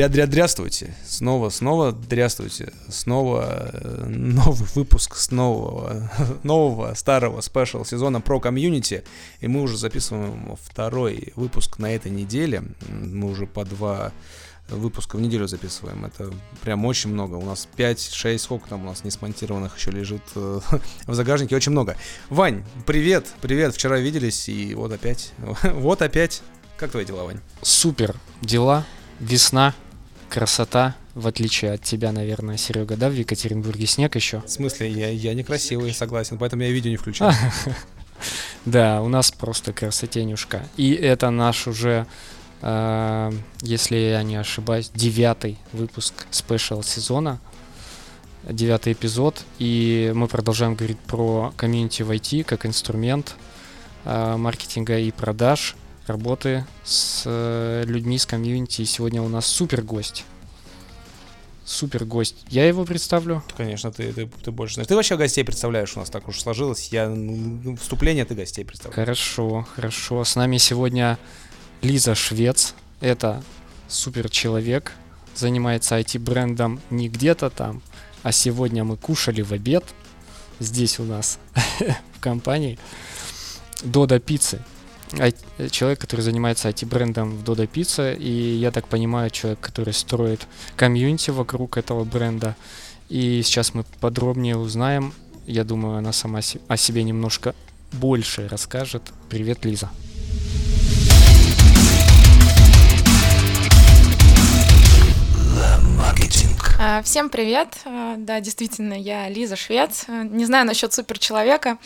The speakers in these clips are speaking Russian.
Дря-дря-дряствуйте. Снова, снова дряствуйте. Снова э, новый выпуск с нового, нового старого спешл сезона про комьюнити. И мы уже записываем второй выпуск на этой неделе. Мы уже по два выпуска в неделю записываем. Это прям очень много. У нас 5-6, сколько там у нас не смонтированных еще лежит э, в загажнике. Очень много. Вань, привет, привет. Вчера виделись и вот опять. вот опять. Как твои дела, Вань? Супер дела. Весна, красота, в отличие от тебя, наверное, Серега, да, в Екатеринбурге снег еще? В смысле, я, я некрасивый, согласен, поэтому я видео не включаю. Да, у нас просто красотенюшка. И это наш уже, э, если я не ошибаюсь, девятый выпуск спешл сезона, девятый эпизод. И мы продолжаем говорить про комьюнити в IT как инструмент э, маркетинга и продаж работы с э, людьми с комьюнити. И сегодня у нас супер гость. Супер гость. Я его представлю. Конечно, ты, ты, ты больше знаешь. Ты вообще гостей представляешь, у нас так уж сложилось. Я ну, вступление ты гостей представляешь. Хорошо, хорошо. С нами сегодня Лиза Швец. Это супер человек. Занимается IT-брендом не где-то там, а сегодня мы кушали в обед здесь у нас в компании Дода Пиццы человек, который занимается IT-брендом в Dodo Pizza, и я так понимаю, человек, который строит комьюнити вокруг этого бренда. И сейчас мы подробнее узнаем. Я думаю, она сама о себе немножко больше расскажет. Привет, Лиза. А, всем привет! А, да, действительно, я Лиза Швец. А, не знаю насчет суперчеловека.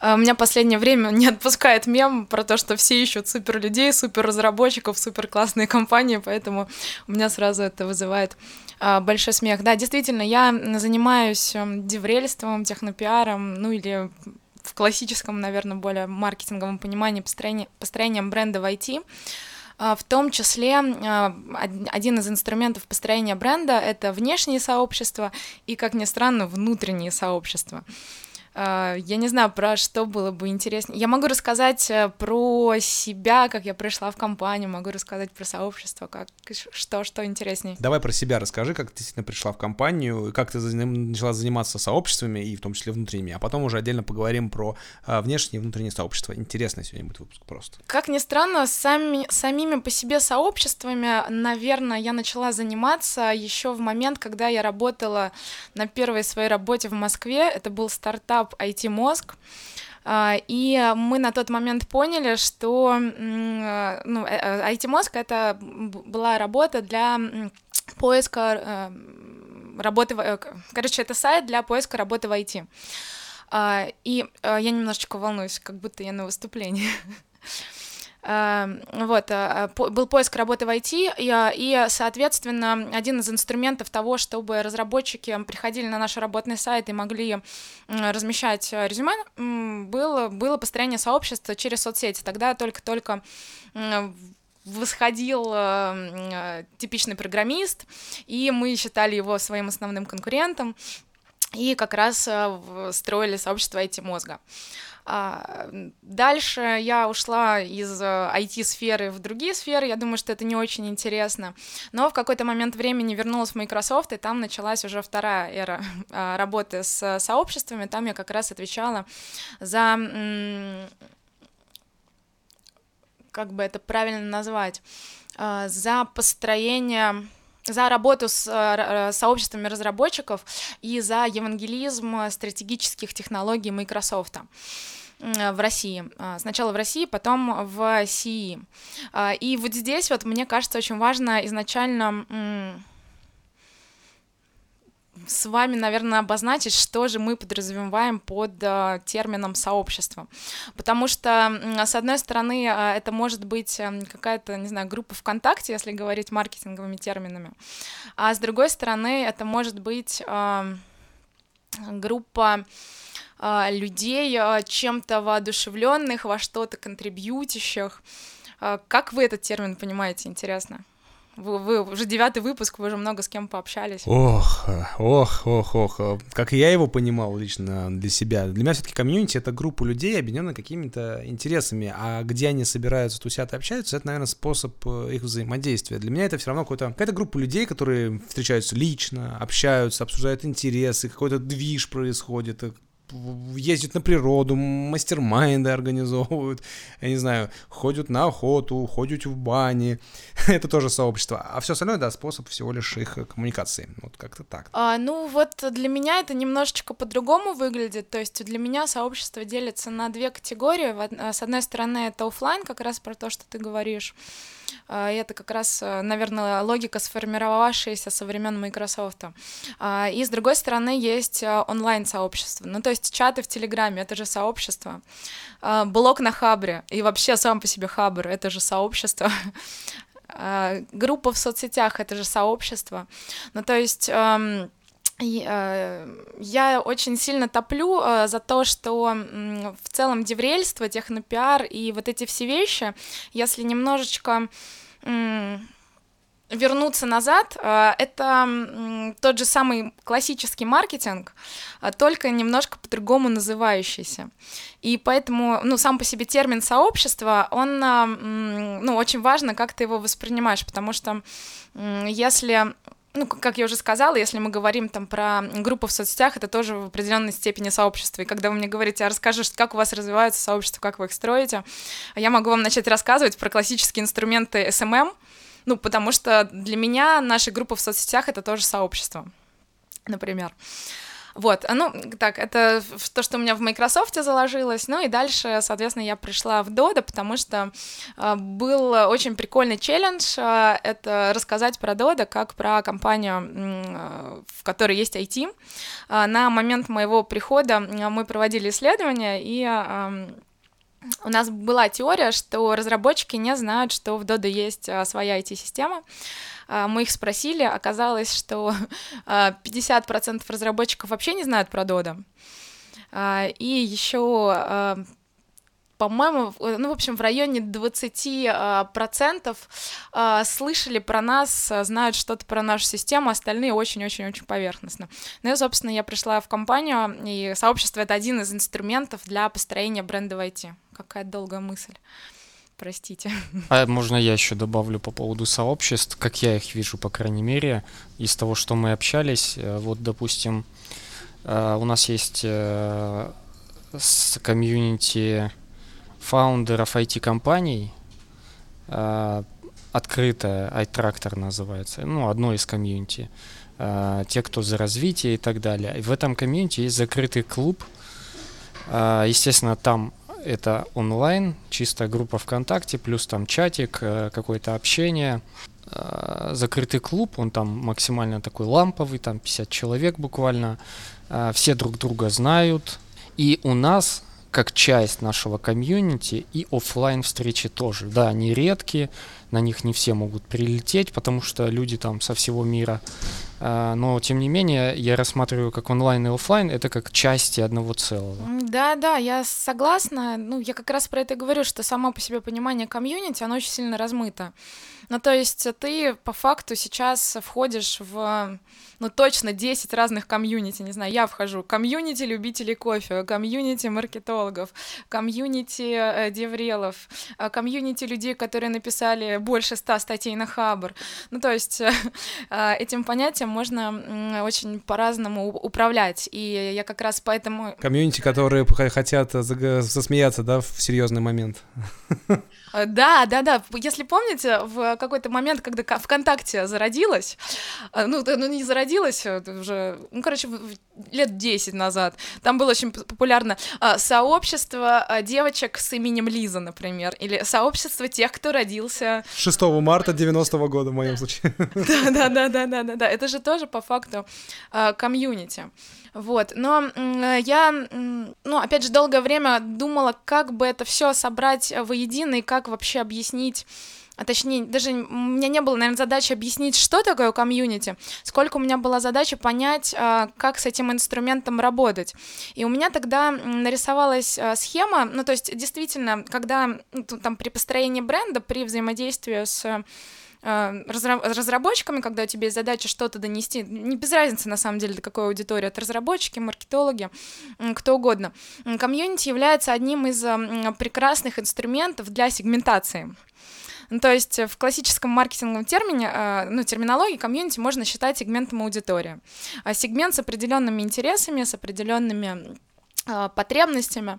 У меня последнее время не отпускает мем про то, что все ищут супер людей, супер разработчиков, супер классные компании, поэтому у меня сразу это вызывает большой смех. Да, действительно, я занимаюсь деврельством, технопиаром, ну или в классическом, наверное, более маркетинговом понимании построением, построением бренда в IT. А, в том числе а, один из инструментов построения бренда — это внешние сообщества и, как ни странно, внутренние сообщества. А, я не знаю, про что было бы интереснее. Я могу рассказать э, про себя, как я пришла в компанию, могу рассказать про сообщество, как что, что интереснее. Давай про себя расскажи, как ты действительно пришла в компанию, как ты начала заниматься сообществами, и в том числе внутренними, а потом уже отдельно поговорим про а, внешние и внутренние сообщества. Интересный сегодня будет выпуск просто. Как ни странно, сами, самими по себе сообществами, наверное, я начала заниматься еще в момент, когда я работала на первой своей работе в Москве. Это был стартап стартап IT-мозг, а, и мы на тот момент поняли, что ну, IT-мозг э, — это была работа для поиска э, работы, э, короче, это сайт для поиска работы в IT. А, и я немножечко волнуюсь, как будто я на выступлении. Эм, вот, э, был поиск работы в IT, и, э, и, соответственно, один из инструментов того, чтобы разработчики приходили на наш работный сайт и могли размещать резюме, было, было построение сообщества через соцсети. Тогда только-только восходил э, типичный программист, и мы считали его своим основным конкурентом, и как раз э, строили сообщество IT-мозга. А, дальше я ушла из IT-сферы э, в другие сферы, я думаю, что это не очень интересно, но в какой-то момент времени вернулась в Microsoft, и там началась уже вторая эра а, работы с сообществами, там я как раз отвечала за как бы это правильно назвать, а, за построение за работу с э, сообществами разработчиков и за евангелизм стратегических технологий Microsoft в России. А, сначала в России, потом в СИИ. А, и вот здесь вот мне кажется очень важно изначально с вами, наверное, обозначить, что же мы подразумеваем под э, термином сообщество. Потому что, с одной стороны, э, это может быть э, какая-то, не знаю, группа ВКонтакте, если говорить маркетинговыми терминами, а с другой стороны, это может быть э, группа людей, а, чем-то воодушевленных, во что-то контрибьютящих. А, как вы этот термин понимаете, интересно? Вы, вы уже девятый выпуск, вы уже много с кем пообщались. Ох, ох, ох, ох. Как я его понимал лично для себя. Для меня все-таки комьюнити — это группа людей, объединенная какими-то интересами. А где они собираются, тусят и общаются, это, наверное, способ э, их взаимодействия. Для меня это все равно какая-то какая группа людей, которые встречаются лично, общаются, обсуждают интересы, какой-то движ происходит, ездят на природу, мастер-майнды организовывают, я не знаю, ходят на охоту, ходят в бане. это тоже сообщество. А все остальное, да, способ всего лишь их коммуникации. Вот как-то так. А, ну вот для меня это немножечко по-другому выглядит. То есть для меня сообщество делится на две категории. С одной стороны, это офлайн, как раз про то, что ты говоришь. А, это как раз, э, наверное, логика, сформировавшаяся со времен Microsoft. А, и с другой стороны, есть э, онлайн-сообщество. Ну, то есть чаты в Телеграме — это же сообщество. А, блог на Хабре и вообще сам по себе Хабр — это же сообщество. Группа в соцсетях — это же сообщество. Ну, то есть... Эм, я очень сильно топлю за то, что в целом деврельство, технопиар и вот эти все вещи, если немножечко вернуться назад, это тот же самый классический маркетинг, только немножко по-другому называющийся. И поэтому, ну, сам по себе термин сообщества, он, ну, очень важно, как ты его воспринимаешь, потому что если ну, как я уже сказала, если мы говорим там про группу в соцсетях, это тоже в определенной степени сообщество. И когда вы мне говорите, а расскажешь, как у вас развиваются сообщества, как вы их строите, я могу вам начать рассказывать про классические инструменты SMM, ну, потому что для меня наша группа в соцсетях — это тоже сообщество, например. Вот, а, ну, так, это то, что у меня в Microsoft заложилось. Ну и дальше, соответственно, я пришла в Dodo, потому что э, был очень прикольный челлендж. Э, это рассказать про Dodo как про компанию, в которой есть IT. На момент моего прихода мы проводили исследования, и у нас была теория, что разработчики не знают, что в Dodo есть своя IT-система. А, мы их спросили, оказалось, что 50% а, разработчиков вообще не знают про Dodo. А, и еще по-моему, ну, в общем, в районе 20% процентов слышали про нас, знают что-то про нашу систему, остальные очень-очень-очень поверхностно. Ну и, собственно, я пришла в компанию, и сообщество — это один из инструментов для построения бренда в IT. Какая долгая мысль простите. А можно я еще добавлю по поводу сообществ, как я их вижу, по крайней мере, из того, что мы общались. Э, вот, допустим, э, у нас есть э, с комьюнити фаундеров IT-компаний, открытая, iTractor называется, ну, одно из комьюнити, те, кто за развитие и так далее. И в этом комьюнити есть закрытый клуб, естественно, там это онлайн, чистая группа ВКонтакте, плюс там чатик, э, какое-то общение. Закрытый клуб, он там максимально такой ламповый, там 50 человек буквально. Все друг друга знают. И у нас как часть нашего комьюнити и офлайн встречи тоже. Да, они редкие, на них не все могут прилететь, потому что люди там со всего мира. А, но, тем не менее, я рассматриваю как онлайн и офлайн это как части одного целого. Да, да, я согласна. Ну, я как раз про это говорю, что само по себе понимание комьюнити, оно очень сильно размыто. Ну, то есть ты по факту сейчас входишь в ну, точно 10 разных комьюнити, не знаю, я вхожу, комьюнити любителей кофе, комьюнити маркетологов, комьюнити э, деврелов, э, комьюнити людей, которые написали больше 100 статей на Хабр. Ну, то есть э, э, этим можно очень по-разному управлять, и я как раз поэтому... Комьюнити, которые хотят засмеяться, да, в серьезный момент. Э, да, да, да. Если помните, в какой-то момент, когда ВКонтакте зародилась, э, ну, ну не зародилась, э, уже, ну, короче, лет 10 назад, там было очень популярно сообщество девочек с именем Лиза, например, или сообщество тех, кто родился... 6 марта 90-го года, в моем случае. Да, да, да, да, да, да, да. Это же тоже по факту комьюнити. Вот, но я, ну, опять же, долгое время думала, как бы это все собрать воедино и как вообще объяснить а точнее, даже у меня не было, наверное, задачи объяснить, что такое комьюнити, сколько у меня была задача понять, а, как с этим инструментом работать. И у меня тогда нарисовалась а, схема, ну, то есть, действительно, когда ну, там при построении бренда, при взаимодействии с разработчиками, когда у тебя есть задача что-то донести, не без разницы на самом деле, до какой аудитории, это разработчики, маркетологи, кто угодно. Комьюнити является одним из прекрасных инструментов для сегментации. Ну, то есть в классическом маркетинговом термине, э, ну, терминологии комьюнити можно считать сегментом аудитории. А сегмент с определенными интересами, с определенными э, потребностями.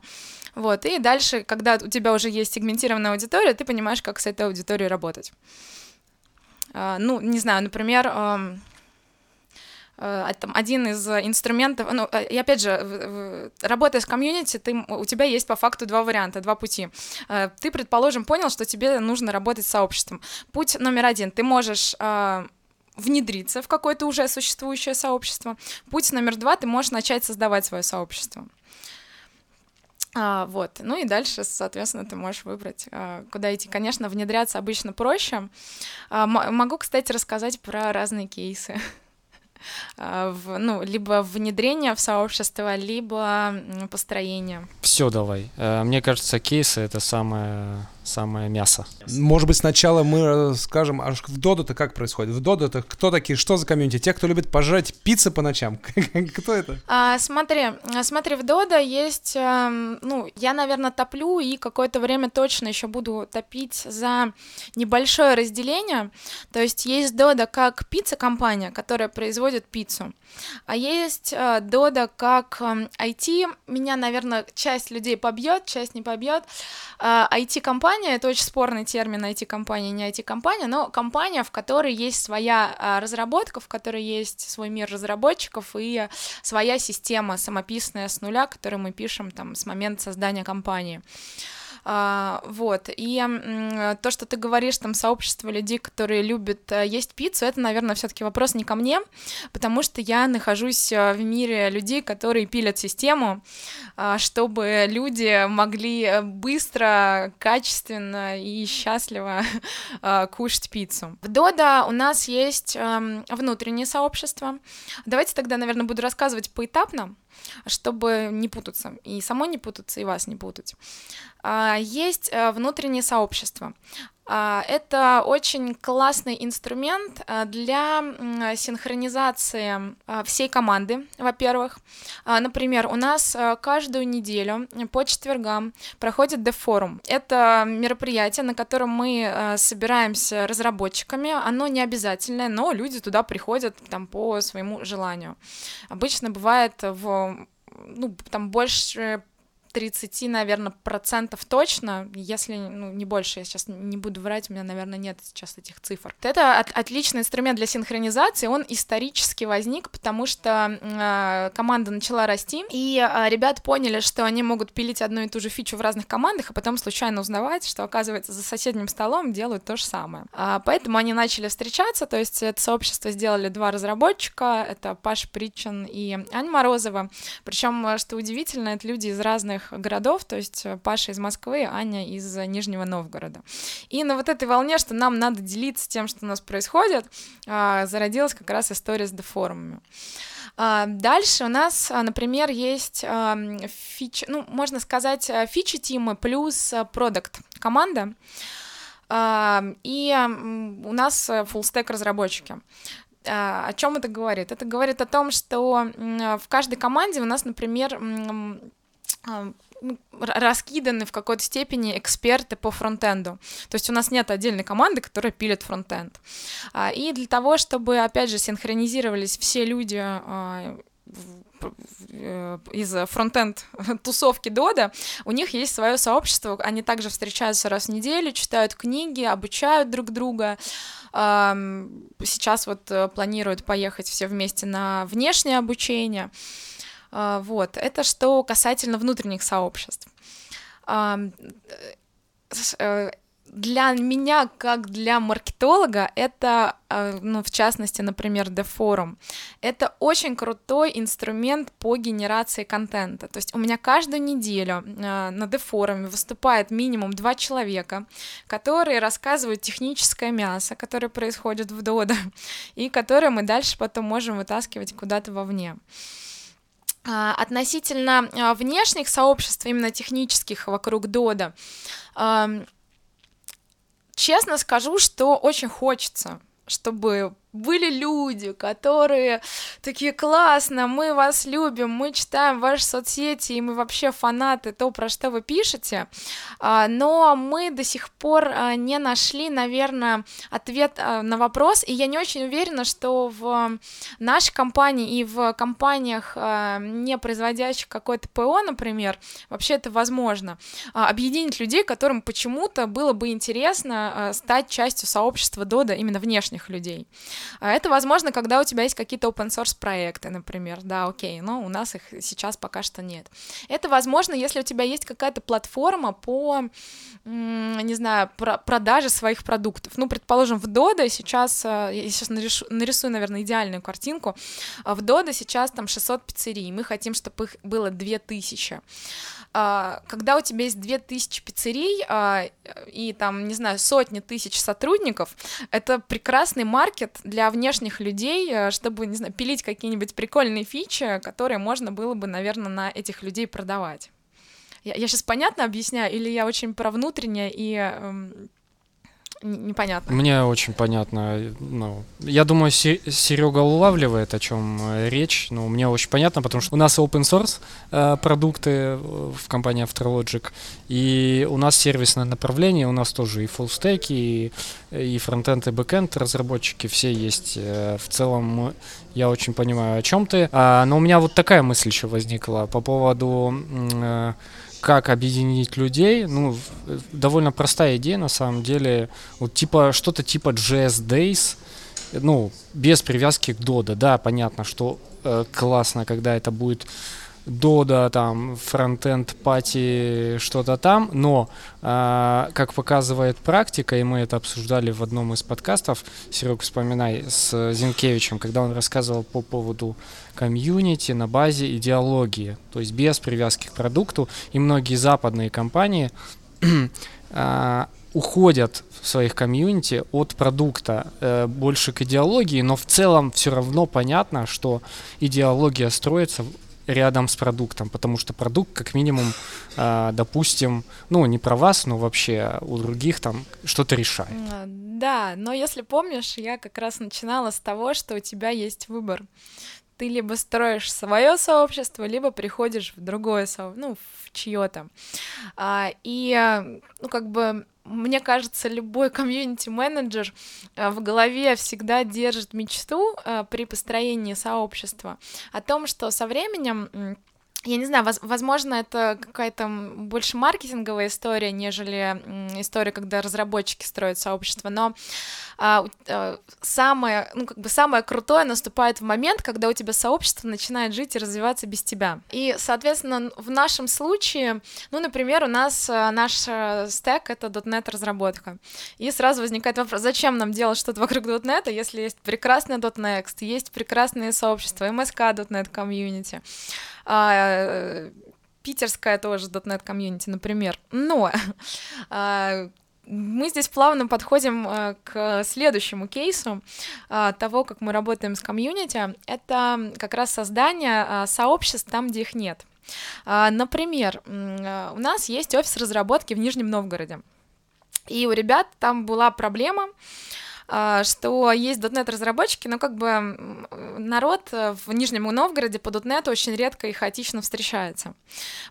Вот, и дальше, когда у тебя уже есть сегментированная аудитория, ты понимаешь, как с этой аудиторией работать. А, ну, не знаю, например, Э, там, один из инструментов, ну, э, и опять же, работая с комьюнити, ты, у тебя есть по факту два варианта, два пути. Э, ты, предположим, понял, что тебе нужно работать с сообществом. Путь номер один, ты можешь внедриться в какое-то уже существующее сообщество. Путь номер два, ты можешь начать создавать свое сообщество. А, вот. Ну и дальше, соответственно, ты можешь выбрать, а, куда идти. Конечно, внедряться обычно проще. А, могу, кстати, рассказать про разные кейсы. А, в, ну, либо внедрение в сообщество, либо построение. Все давай. Э, мне кажется, кейсы это самое самое мясо. Может быть, сначала мы скажем, а в Доду-то как происходит? В Доду-то кто такие, что за комьюнити? Те, кто любит пожрать пиццы по ночам? Кто это? А, смотри, смотри, в Дода есть, эм, ну, я, наверное, топлю и какое-то время точно еще буду топить за небольшое разделение. То есть есть Дода как пицца-компания, которая производит пиццу, а есть э, Дода как IT. Эм, Меня, наверное, часть людей побьет, часть не побьет. IT-компания компания, это очень спорный термин IT-компания, не IT-компания, но компания, в которой есть своя а, разработка, в которой есть свой мир разработчиков и своя система самописная с нуля, которую мы пишем там с момента создания компании. А, вот, и то, что ты говоришь, там, сообщество людей, которые любят э, есть пиццу, это, наверное, все таки вопрос не ко мне, потому что я нахожусь э, в мире людей, которые пилят систему, а, чтобы люди могли э, быстро, качественно и счастливо кушать пиццу. В Дода у нас есть эм, внутреннее сообщество. Давайте тогда, наверное, буду рассказывать поэтапно чтобы не путаться, и самой не путаться, и вас не путать. А, есть э, внутреннее сообщество. А, это очень классный инструмент а, для синхронизации всей команды, во-первых. Например, у нас каждую неделю по четвергам проходит дефорум. Это мероприятие, на котором мы собираемся разработчиками. Оно не обязательное, но люди туда приходят там, по своему желанию. Обычно бывает в ну, там больше 30, наверное, процентов точно, если, ну, не больше, я сейчас не буду врать, у меня, наверное, нет сейчас этих цифр. Это от, отличный инструмент для синхронизации, он исторически возник, потому что э, команда начала расти, и э, ребята поняли, что они могут пилить одну и ту же фичу в разных командах, а потом случайно узнавать, что, оказывается, за соседним столом делают то же самое. А, поэтому они начали встречаться, то есть это сообщество сделали два разработчика, это Паш Причин и Аня Морозова, причем, что удивительно, это люди из разных городов, то есть э, Паша из Москвы, Аня из Нижнего Новгорода. И на вот этой волне, что нам надо делиться тем, что у нас происходит, а, зародилась как раз история с дефорумами. А, дальше у нас, а, например, есть фичи, ну, можно сказать, э, фичи тимы плюс э, продукт команда. И у нас stack разработчики. О чем это говорит? Это говорит о том, что в каждой команде у нас, например, раскиданы в какой-то степени эксперты по фронтенду. То есть у нас нет отдельной команды, которая пилит фронтенд. А, и для того, чтобы, опять же, синхронизировались все люди а, э, из фронтенд тусовки Дода, у них есть свое сообщество, они также встречаются раз в неделю, читают книги, обучают друг друга. Сейчас вот э, планируют поехать все вместе на внешнее обучение. А, вот, это что касательно внутренних сообществ. Э, для меня, как для маркетолога, это, э, ну, в частности, например, Дефорум, это очень крутой инструмент по генерации контента. То есть у меня каждую неделю э, на Дефоруме выступает минимум два человека, которые рассказывают техническое мясо, которое происходит в Дода, и которое мы дальше потом можем вытаскивать куда-то вовне. А, относительно а, внешних сообществ, именно технических вокруг Дода, честно скажу, что очень хочется, чтобы были люди, которые такие классно, мы вас любим, мы читаем ваши соцсети, и мы вообще фанаты то, про что вы пишете, а, но мы до сих пор а, не нашли, наверное, ответ а, на вопрос, и я не очень уверена, что в нашей компании и в компаниях, не производящих какое-то ПО, например, вообще это возможно, объединить людей, которым почему-то было бы интересно стать частью сообщества Дода, именно внешних людей. А это возможно, когда у тебя есть какие-то open source проекты, например, да, окей, но у нас их сейчас пока что нет. Это возможно, если у тебя есть какая-то платформа по, не знаю, про продаже своих продуктов. Ну, предположим, в Dodo сейчас, э, я сейчас нарисую, нарисую, наверное, идеальную картинку, в Dodo сейчас там 600 пиццерий, мы хотим, чтобы их было 2000. А, когда у тебя есть 2000 пиццерий а, и там, не знаю, сотни тысяч сотрудников, это прекрасный маркет для внешних людей, э, чтобы, не знаю, пилить какие-нибудь прикольные фичи, которые можно было бы, наверное, на этих людей продавать. Я, я сейчас понятно объясняю, или я очень про внутреннее и эм, непонятно. Мне очень понятно. Ну, я думаю, Серега улавливает, о чем э, речь. Ну, мне очень понятно, потому что у нас open source э, продукты э, в компании Afterlogic, и у нас сервисное направление, у нас тоже и full stack, и, и фронтенд, и бэкенд разработчики все есть. В целом, я очень понимаю, о чем ты. А, но у меня вот такая мысль еще возникла по поводу как объединить людей, ну, довольно простая идея на самом деле, вот типа что-то типа JS Days, ну, без привязки к Dodo, да, понятно, что э, классно, когда это будет Дода, там, фронтенд, пати, что-то там, но, э, как показывает практика, и мы это обсуждали в одном из подкастов, Серег, вспоминай, с Зинкевичем, когда он рассказывал по поводу комьюнити на базе идеологии, то есть без привязки к продукту, и многие западные компании э, уходят в своих комьюнити от продукта э, больше к идеологии, но в целом все равно понятно, что идеология строится рядом с продуктом, потому что продукт, как минимум, э, допустим, ну, не про вас, но вообще у других там что-то решает. Да, но если помнишь, я как раз начинала с того, что у тебя есть выбор. Ты либо строишь свое сообщество, либо приходишь в другое сообщество, ну, в чье-то. А, и, ну, как бы мне кажется, любой комьюнити-менеджер э, в голове всегда держит мечту э, при построении сообщества о том, что со временем я не знаю, возможно, это какая-то больше маркетинговая история, нежели история, когда разработчики строят сообщество, но а, а, самое, ну, как бы самое крутое наступает в момент, когда у тебя сообщество начинает жить и развиваться без тебя. И, соответственно, в нашем случае, ну, например, у нас а, наш а, стек — это .NET разработка. И сразу возникает вопрос, зачем нам делать что-то вокруг .NET, если есть прекрасный .next, есть прекрасные сообщества, MSK .NET комьюнити, а, питерская тоже .NET комьюнити, например. Но а, мы здесь плавно подходим а, к следующему кейсу того, как мы работаем с комьюнити. Это как раз создание сообществ там, где их нет. Например, у нас есть офис разработки в Нижнем Новгороде. И у ребят там была проблема, а, что есть .NET разработчики, но как бы народ в Нижнем Новгороде по .NET очень редко и хаотично встречается.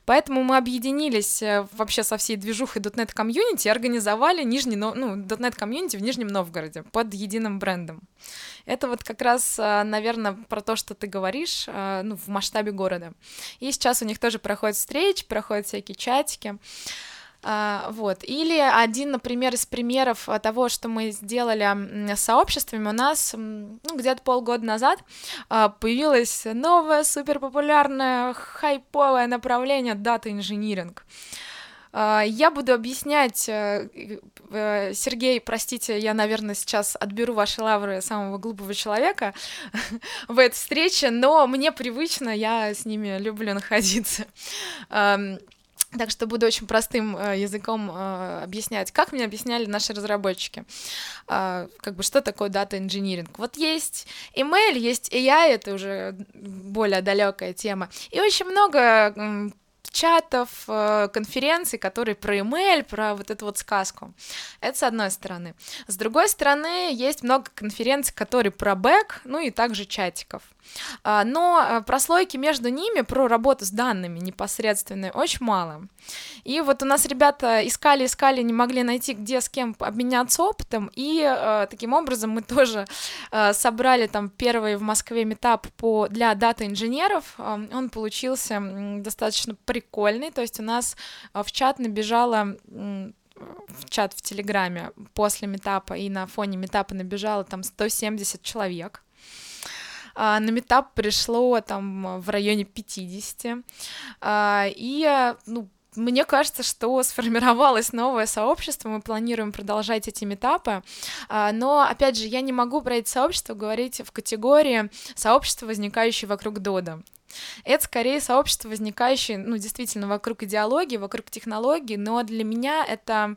Поэтому мы объединились э, вообще со всей движухой .NET комьюнити и организовали Нижний, ну, .NET комьюнити в Нижнем Новгороде под единым брендом. Это вот как раз, э, наверное, про то, что ты говоришь, э, ну, в масштабе города. И сейчас у них тоже проходят встречи, проходят всякие чатики. А, вот. Или один, например, из примеров а, того, что мы сделали с сообществами, у нас ну, где-то полгода назад а, появилось новое суперпопулярное хайповое направление дата инжиниринг. Я буду объяснять, э, э, Сергей, простите, я, наверное, сейчас отберу ваши лавры самого глупого человека в этой встрече, но мне привычно, я с ними люблю находиться. Так что буду очень простым э, языком э, объяснять. Как мне объясняли наши разработчики? Э, как бы что такое дата инжиниринг? Вот есть email, есть AI, это уже более далекая тема. И очень много чатов, э, конференций, которые про email, про вот эту вот сказку. Это с одной стороны. С другой стороны, есть много конференций, которые про бэк, ну и также чатиков. А, но э, прослойки между ними про работу с данными непосредственной очень мало. И вот у нас ребята искали, искали, не могли найти, где с кем обменяться опытом, и э, таким образом мы тоже э, собрали там первый в Москве метап по, для дата-инженеров. Он получился достаточно прикольный, то есть у нас в чат набежало в чат в Телеграме после метапа и на фоне метапа набежало там 170 человек. А, на метап пришло там в районе 50. А, и, ну, мне кажется, что сформировалось новое сообщество, мы планируем продолжать эти метапы, а, но, опять же, я не могу про эти сообщества говорить в категории сообщества, возникающие вокруг Дода. Это скорее сообщество, возникающее, ну, действительно, вокруг идеологии, вокруг технологий, но для меня это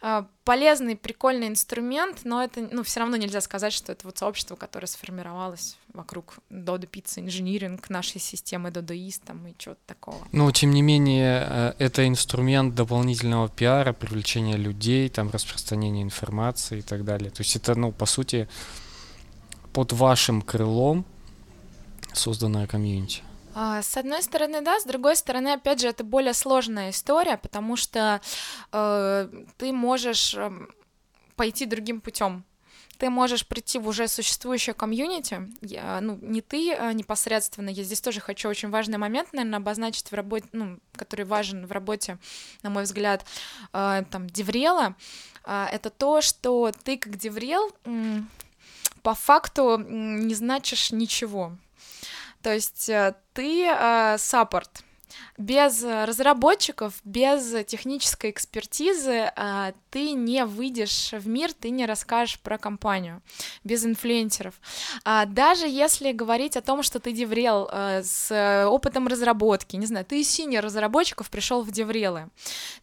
э, полезный, прикольный инструмент, но это, ну, все равно нельзя сказать, что это вот сообщество, которое сформировалось вокруг Dodo Pizza Engineering, нашей системы Dodoist там и чего-то такого. Но, тем не менее, э, это инструмент дополнительного пиара, привлечения людей, там, распространения информации и так далее. То есть это, ну, по сути, под вашим крылом созданная комьюнити. А, с одной стороны, да, с другой стороны, опять же, это более сложная история, потому что э, ты можешь э, пойти другим путем. Ты можешь прийти в уже существующее комьюнити, я, ну, не ты а непосредственно, я здесь тоже хочу очень важный момент, наверное, обозначить в работе, ну, который важен в работе, на мой взгляд, э, там, Деврела, э, это то, что ты как Деврел э, по факту не значишь ничего. То есть э, ты э, саппорт. Без разработчиков, без технической экспертизы э, ты не выйдешь в мир, ты не расскажешь про компанию без инфлюенсеров. А даже если говорить о том, что ты деврел э, с опытом разработки, не знаю, ты из senior разработчиков пришел в деврелы,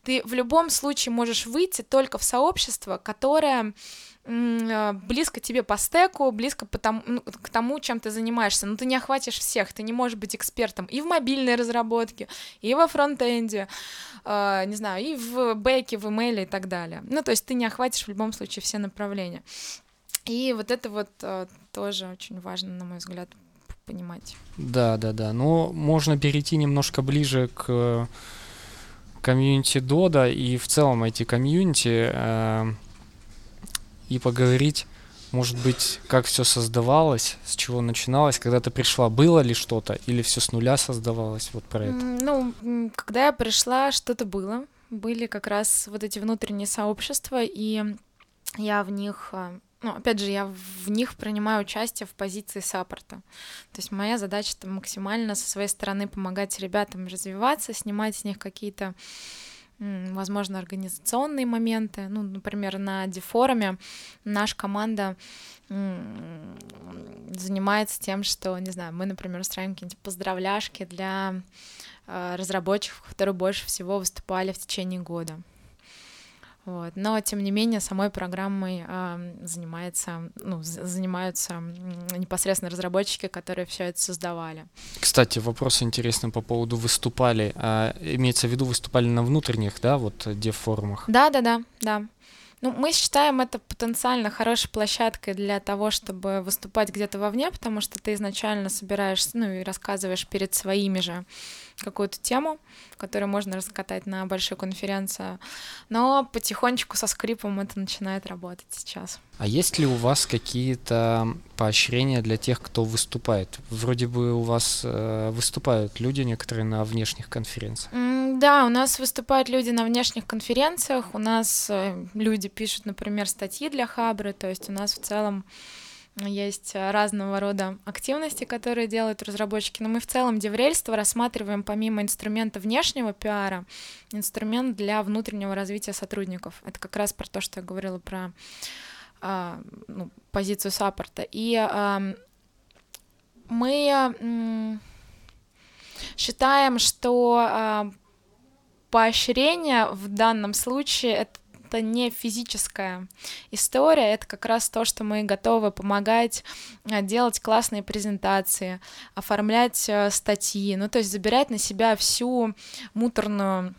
ты в любом случае можешь выйти только в сообщество, которое Э, близко тебе по стеку, близко по тому, ну, к тому, чем ты занимаешься, но ты не охватишь всех, ты не можешь быть экспертом и в мобильной разработке, и во фронтенде, э, не знаю, и в бэке, в имейле и так далее. Ну, то есть ты не охватишь в любом случае все направления. И вот это вот э, тоже очень важно, на мой взгляд, понимать. Да, да, да. Но можно перейти немножко ближе к комьюнити Дода и в целом эти комьюнити. Э, и поговорить, может быть, как все создавалось, с чего начиналось, когда ты пришла, было ли что-то или все с нуля создавалось, вот про это? Ну, когда я пришла, что-то было. Были как раз вот эти внутренние сообщества, и я в них а, ну, опять же, я в них принимаю участие в позиции саппорта. То есть моя задача это максимально со своей стороны помогать ребятам развиваться, снимать с них какие-то возможно, организационные моменты. Ну, например, на дефоруме наша команда занимается тем, что, не знаю, мы, например, устраиваем какие-нибудь поздравляшки для э, разработчиков, которые больше всего выступали в течение года. Вот. Но, тем не менее, самой программой э, занимается, ну, занимаются непосредственно разработчики, которые все это создавали. Кстати, вопрос интересный по поводу выступали. А, имеется в виду, выступали на внутренних, да, вот дев-форумах? Да, да, да, да. Ну, мы считаем это потенциально хорошей площадкой для того, чтобы выступать где-то вовне, потому что ты изначально собираешься, ну, и рассказываешь перед своими же какую-то тему, которую можно раскатать на большой конференции. Но потихонечку со скрипом это начинает работать сейчас. А есть ли у вас какие-то поощрения для тех, кто выступает? Вроде бы у вас э, выступают люди некоторые на внешних конференциях. Mm, да, у нас выступают люди на внешних конференциях, у нас э, люди пишут, например, статьи для Хабры, то есть у нас в целом есть э, разного рода активности, которые делают разработчики, но мы в целом деврельство рассматриваем помимо инструмента внешнего пиара, инструмент для внутреннего развития сотрудников. Это как раз про то, что я говорила про а, ну, позицию саппорта. И а, мы м, считаем, что а, поощрение в данном случае это это не физическая история, это как раз то, что мы готовы помогать э, делать классные презентации, оформлять э, статьи, ну, то есть забирать на себя всю муторную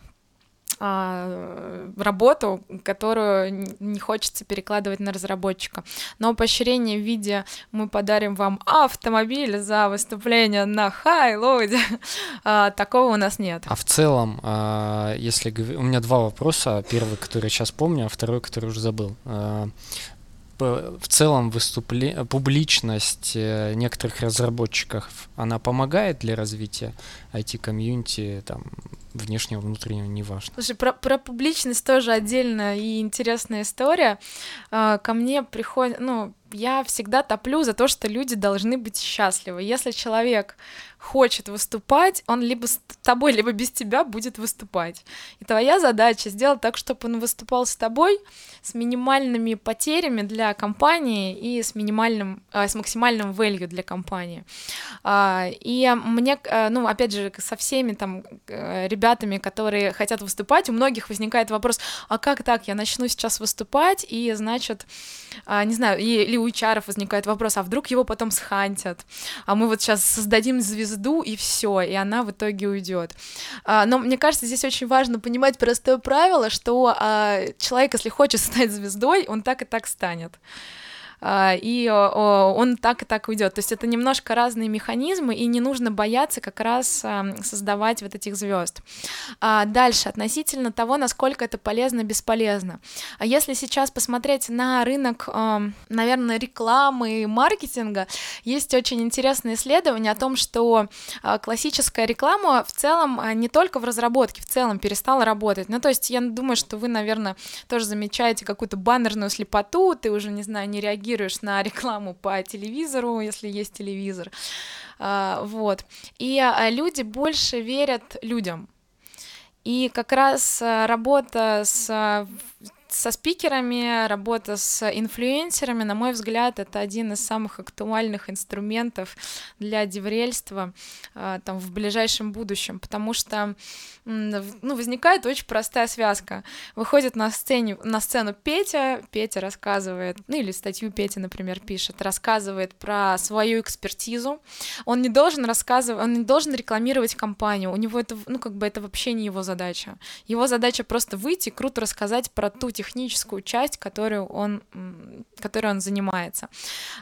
а, работу, которую не хочется перекладывать на разработчика. Но поощрение в виде мы подарим вам автомобиль за выступление на хайлоуде, а, такого у нас нет. А в целом, а, если у меня два вопроса, первый, который сейчас помню, а второй, который уже забыл в целом выступле... публичность э, некоторых разработчиков, она помогает для развития IT-комьюнити, там, внешнего, внутреннего, неважно. Слушай, про, про публичность тоже отдельная и интересная история. А, ко мне приходит, ну, я всегда топлю за то, что люди должны быть счастливы. Если человек хочет выступать, он либо с тобой, либо без тебя будет выступать. И твоя задача сделать так, чтобы он выступал с тобой с минимальными потерями для компании и с минимальным, э, с максимальным value для компании. Э, и мне, ну, опять же, со всеми там э, ребятами, которые хотят выступать, у многих возникает вопрос, а как так, я начну сейчас выступать, и, значит, э, не знаю, или у HR возникает вопрос, а вдруг его потом схантят, а мы вот сейчас создадим звезду, и все, и она в итоге уйдет. А, но мне кажется, здесь очень важно понимать простое правило, что а, человек, если хочет стать звездой, он так и так станет. А, и он так и так уйдет. То есть это немножко разные механизмы, и не нужно бояться как раз создавать вот этих звезд. А, дальше, относительно того, насколько это полезно, бесполезно. А если сейчас посмотреть на рынок, наверное, рекламы и маркетинга, есть очень интересное исследование о том, что классическая реклама в целом не только в разработке, в целом перестала работать. Ну, то есть я думаю, что вы, наверное, тоже замечаете какую-то баннерную слепоту, ты уже, не знаю, не реагируешь реагируешь на рекламу по телевизору, если есть телевизор. А, вот. И а, люди больше верят людям. И как раз а, работа с со спикерами, работа с инфлюенсерами, на мой взгляд, это один из самых актуальных инструментов для деврельства э, там, в ближайшем будущем, потому что ну, возникает очень простая связка. Выходит на, сцене, на сцену Петя, Петя рассказывает, ну или статью Петя, например, пишет, рассказывает про свою экспертизу. Он не должен рассказывать, он не должен рекламировать компанию, у него это, ну как бы это вообще не его задача. Его задача просто выйти, круто рассказать про ту техническую часть, которую он, которой он занимается.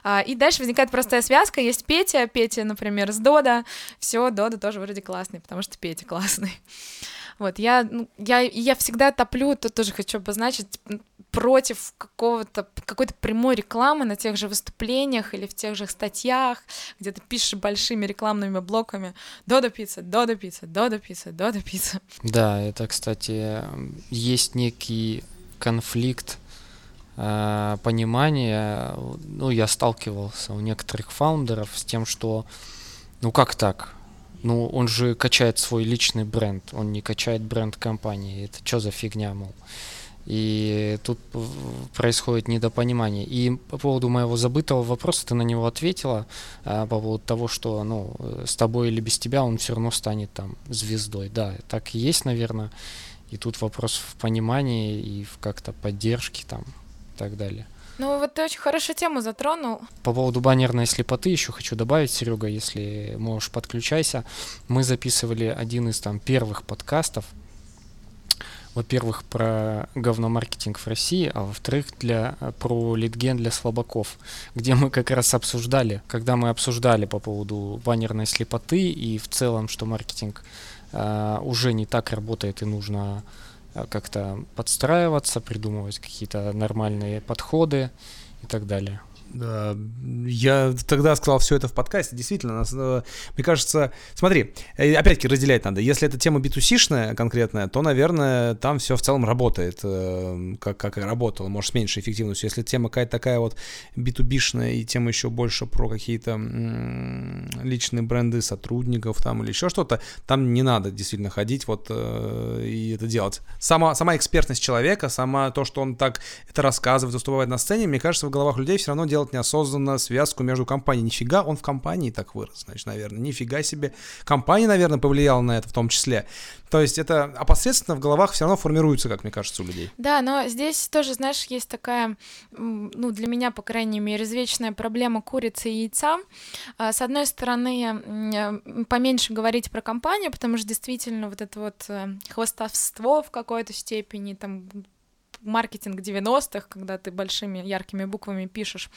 А, и дальше возникает простая связка. Есть Петя, Петя, например, с Дода. Все, Дода тоже вроде классный, потому что Петя классный. Вот, я, ну, я, я всегда топлю, тут тоже хочу обозначить, против какого-то, какой-то прямой рекламы на тех же выступлениях или в тех же статьях, где ты пишешь большими рекламными блоками «Додо пицца, Додо пицца, Додо пицца, Додо пицца». Да, это, кстати, есть некий конфликт э, понимания. Ну, я сталкивался у некоторых фаундеров с тем, что ну как так? Ну, он же качает свой личный бренд, он не качает бренд компании. Это что за фигня, мол? И тут происходит недопонимание. И по поводу моего забытого вопроса, ты на него ответила, а, по поводу того, что ну, с тобой или без тебя он все равно станет там звездой. Да, так и есть, наверное. И тут вопрос в понимании и в как-то поддержке там и так далее. Ну вот ты очень хорошую тему затронул. По поводу баннерной слепоты еще хочу добавить, Серега, если можешь, подключайся. Мы записывали один из там первых подкастов, во-первых, про говномаркетинг в России, а во-вторых, для, про литген для слабаков, где мы как раз обсуждали, когда мы обсуждали по поводу баннерной слепоты и в целом, что маркетинг э, уже не так работает и нужно э, как-то подстраиваться, придумывать какие-то нормальные подходы и так далее. Я тогда сказал все это в подкасте. Действительно, э, мне кажется, смотри, э, опять-таки разделять надо. Если это тема B2C-шная конкретная, то, наверное, там все в целом работает, э, как, как и работало, может, с меньшей эффективностью. Если тема какая-то такая вот B2B-шная и тема еще больше про какие-то личные бренды сотрудников там или еще что-то, там не надо действительно ходить вот и это делать. Сама, сама экспертность человека, сама то, что он так это рассказывает, выступает на сцене, мне кажется, в головах людей все равно делает делать неосознанно связку между компанией. Нифига он в компании так вырос, значит, наверное. Нифига себе. Компания, наверное, повлияла на это в том числе. То есть это опосредственно в головах все равно формируется, как мне кажется, у людей. Да, но здесь тоже, знаешь, есть такая, ну, для меня, по крайней мере, извечная проблема курицы и яйца. А, с одной стороны, поменьше говорить про компанию, потому что действительно вот это вот э, хвостовство в какой-то степени, там, маркетинг 90-х, когда ты большими яркими буквами пишешь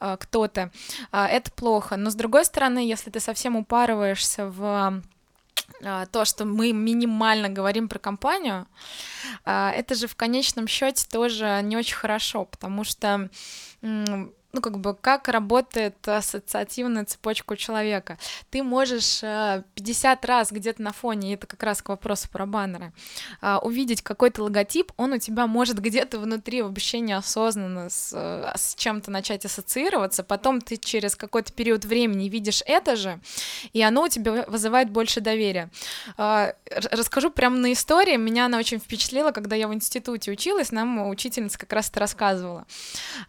а, кто-то, а, это плохо. Но с другой стороны, если ты совсем упарываешься в а, то, что мы минимально говорим про компанию, это же в конечном счете тоже не очень хорошо, потому что ну, как бы, как работает ассоциативная цепочка у человека. Ты можешь 50 э, раз где-то на фоне, и это как раз к вопросу про баннеры, э, увидеть какой-то логотип, он у тебя может где-то внутри вообще неосознанно с, э, с чем-то начать ассоциироваться, потом ты через какой-то период времени видишь это же, и оно у тебя вызывает больше доверия. Расскажу прямо на истории, меня она очень впечатлила, когда я в институте училась, нам учительница как раз это рассказывала.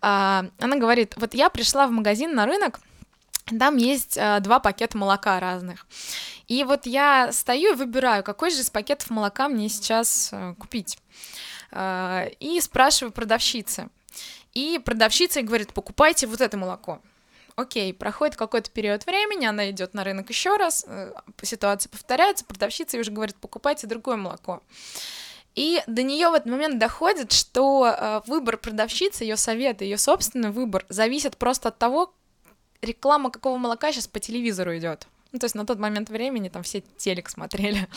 Она говорит, вот я пришла в магазин на рынок, там есть э, два пакета молока разных. И вот я стою и выбираю, какой же из пакетов молока мне сейчас э, купить. Э, и спрашиваю продавщицы. И продавщица говорит, покупайте вот это молоко. Окей, проходит какой-то период времени, она идет на рынок еще раз, э, ситуация повторяется, продавщица уже говорит, покупайте другое молоко. И до нее в этот момент доходит, что э, выбор продавщицы, ее совет, ее собственный выбор зависит просто от того, реклама какого молока сейчас по телевизору идет. Ну, то есть на тот момент времени там все телек смотрели.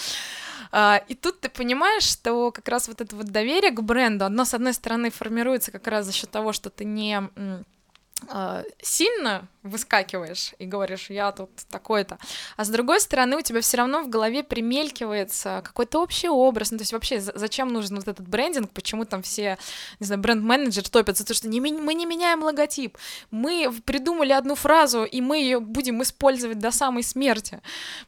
Uh, и тут ты понимаешь, что как раз вот это вот доверие к бренду, оно, с одной стороны, формируется как раз за счет того, что ты не сильно выскакиваешь и говоришь, я тут такой-то. А с другой стороны, у тебя все равно в голове примелькивается какой-то общий образ. Ну, то есть вообще, зачем нужен вот этот брендинг? Почему там все, не знаю, бренд-менеджер топятся? То, что не, мы не меняем логотип. Мы придумали одну фразу, и мы ее будем использовать до самой смерти.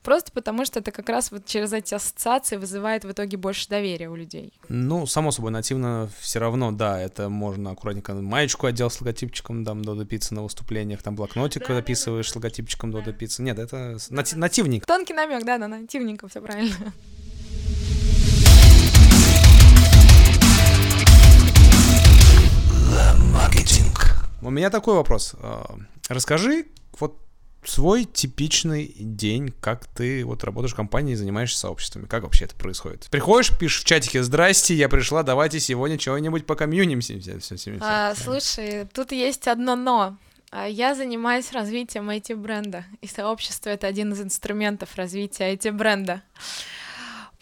Просто потому, что это как раз вот через эти ассоциации вызывает в итоге больше доверия у людей. Ну, само собой, нативно все равно, да, это можно аккуратненько маечку отдел с логотипчиком, там, до пиццы на выступлениях, там, блокнот блокнотик да, описываешь с логотипчиком Додо Пицца. Нет, это нати- нативник. Тонкий намек, да, да, нативненько, все правильно. Маркетинг. У меня такой вопрос. А, расскажи вот свой типичный день, как ты вот работаешь в компании и занимаешься сообществами. Как вообще это происходит? Приходишь, пишешь в чатике, здрасте, я пришла, давайте сегодня чего-нибудь по комьюнимся. А, слушай, тут есть одно но. А я занимаюсь развитием IT-бренда, и сообщество — это один из инструментов развития IT-бренда.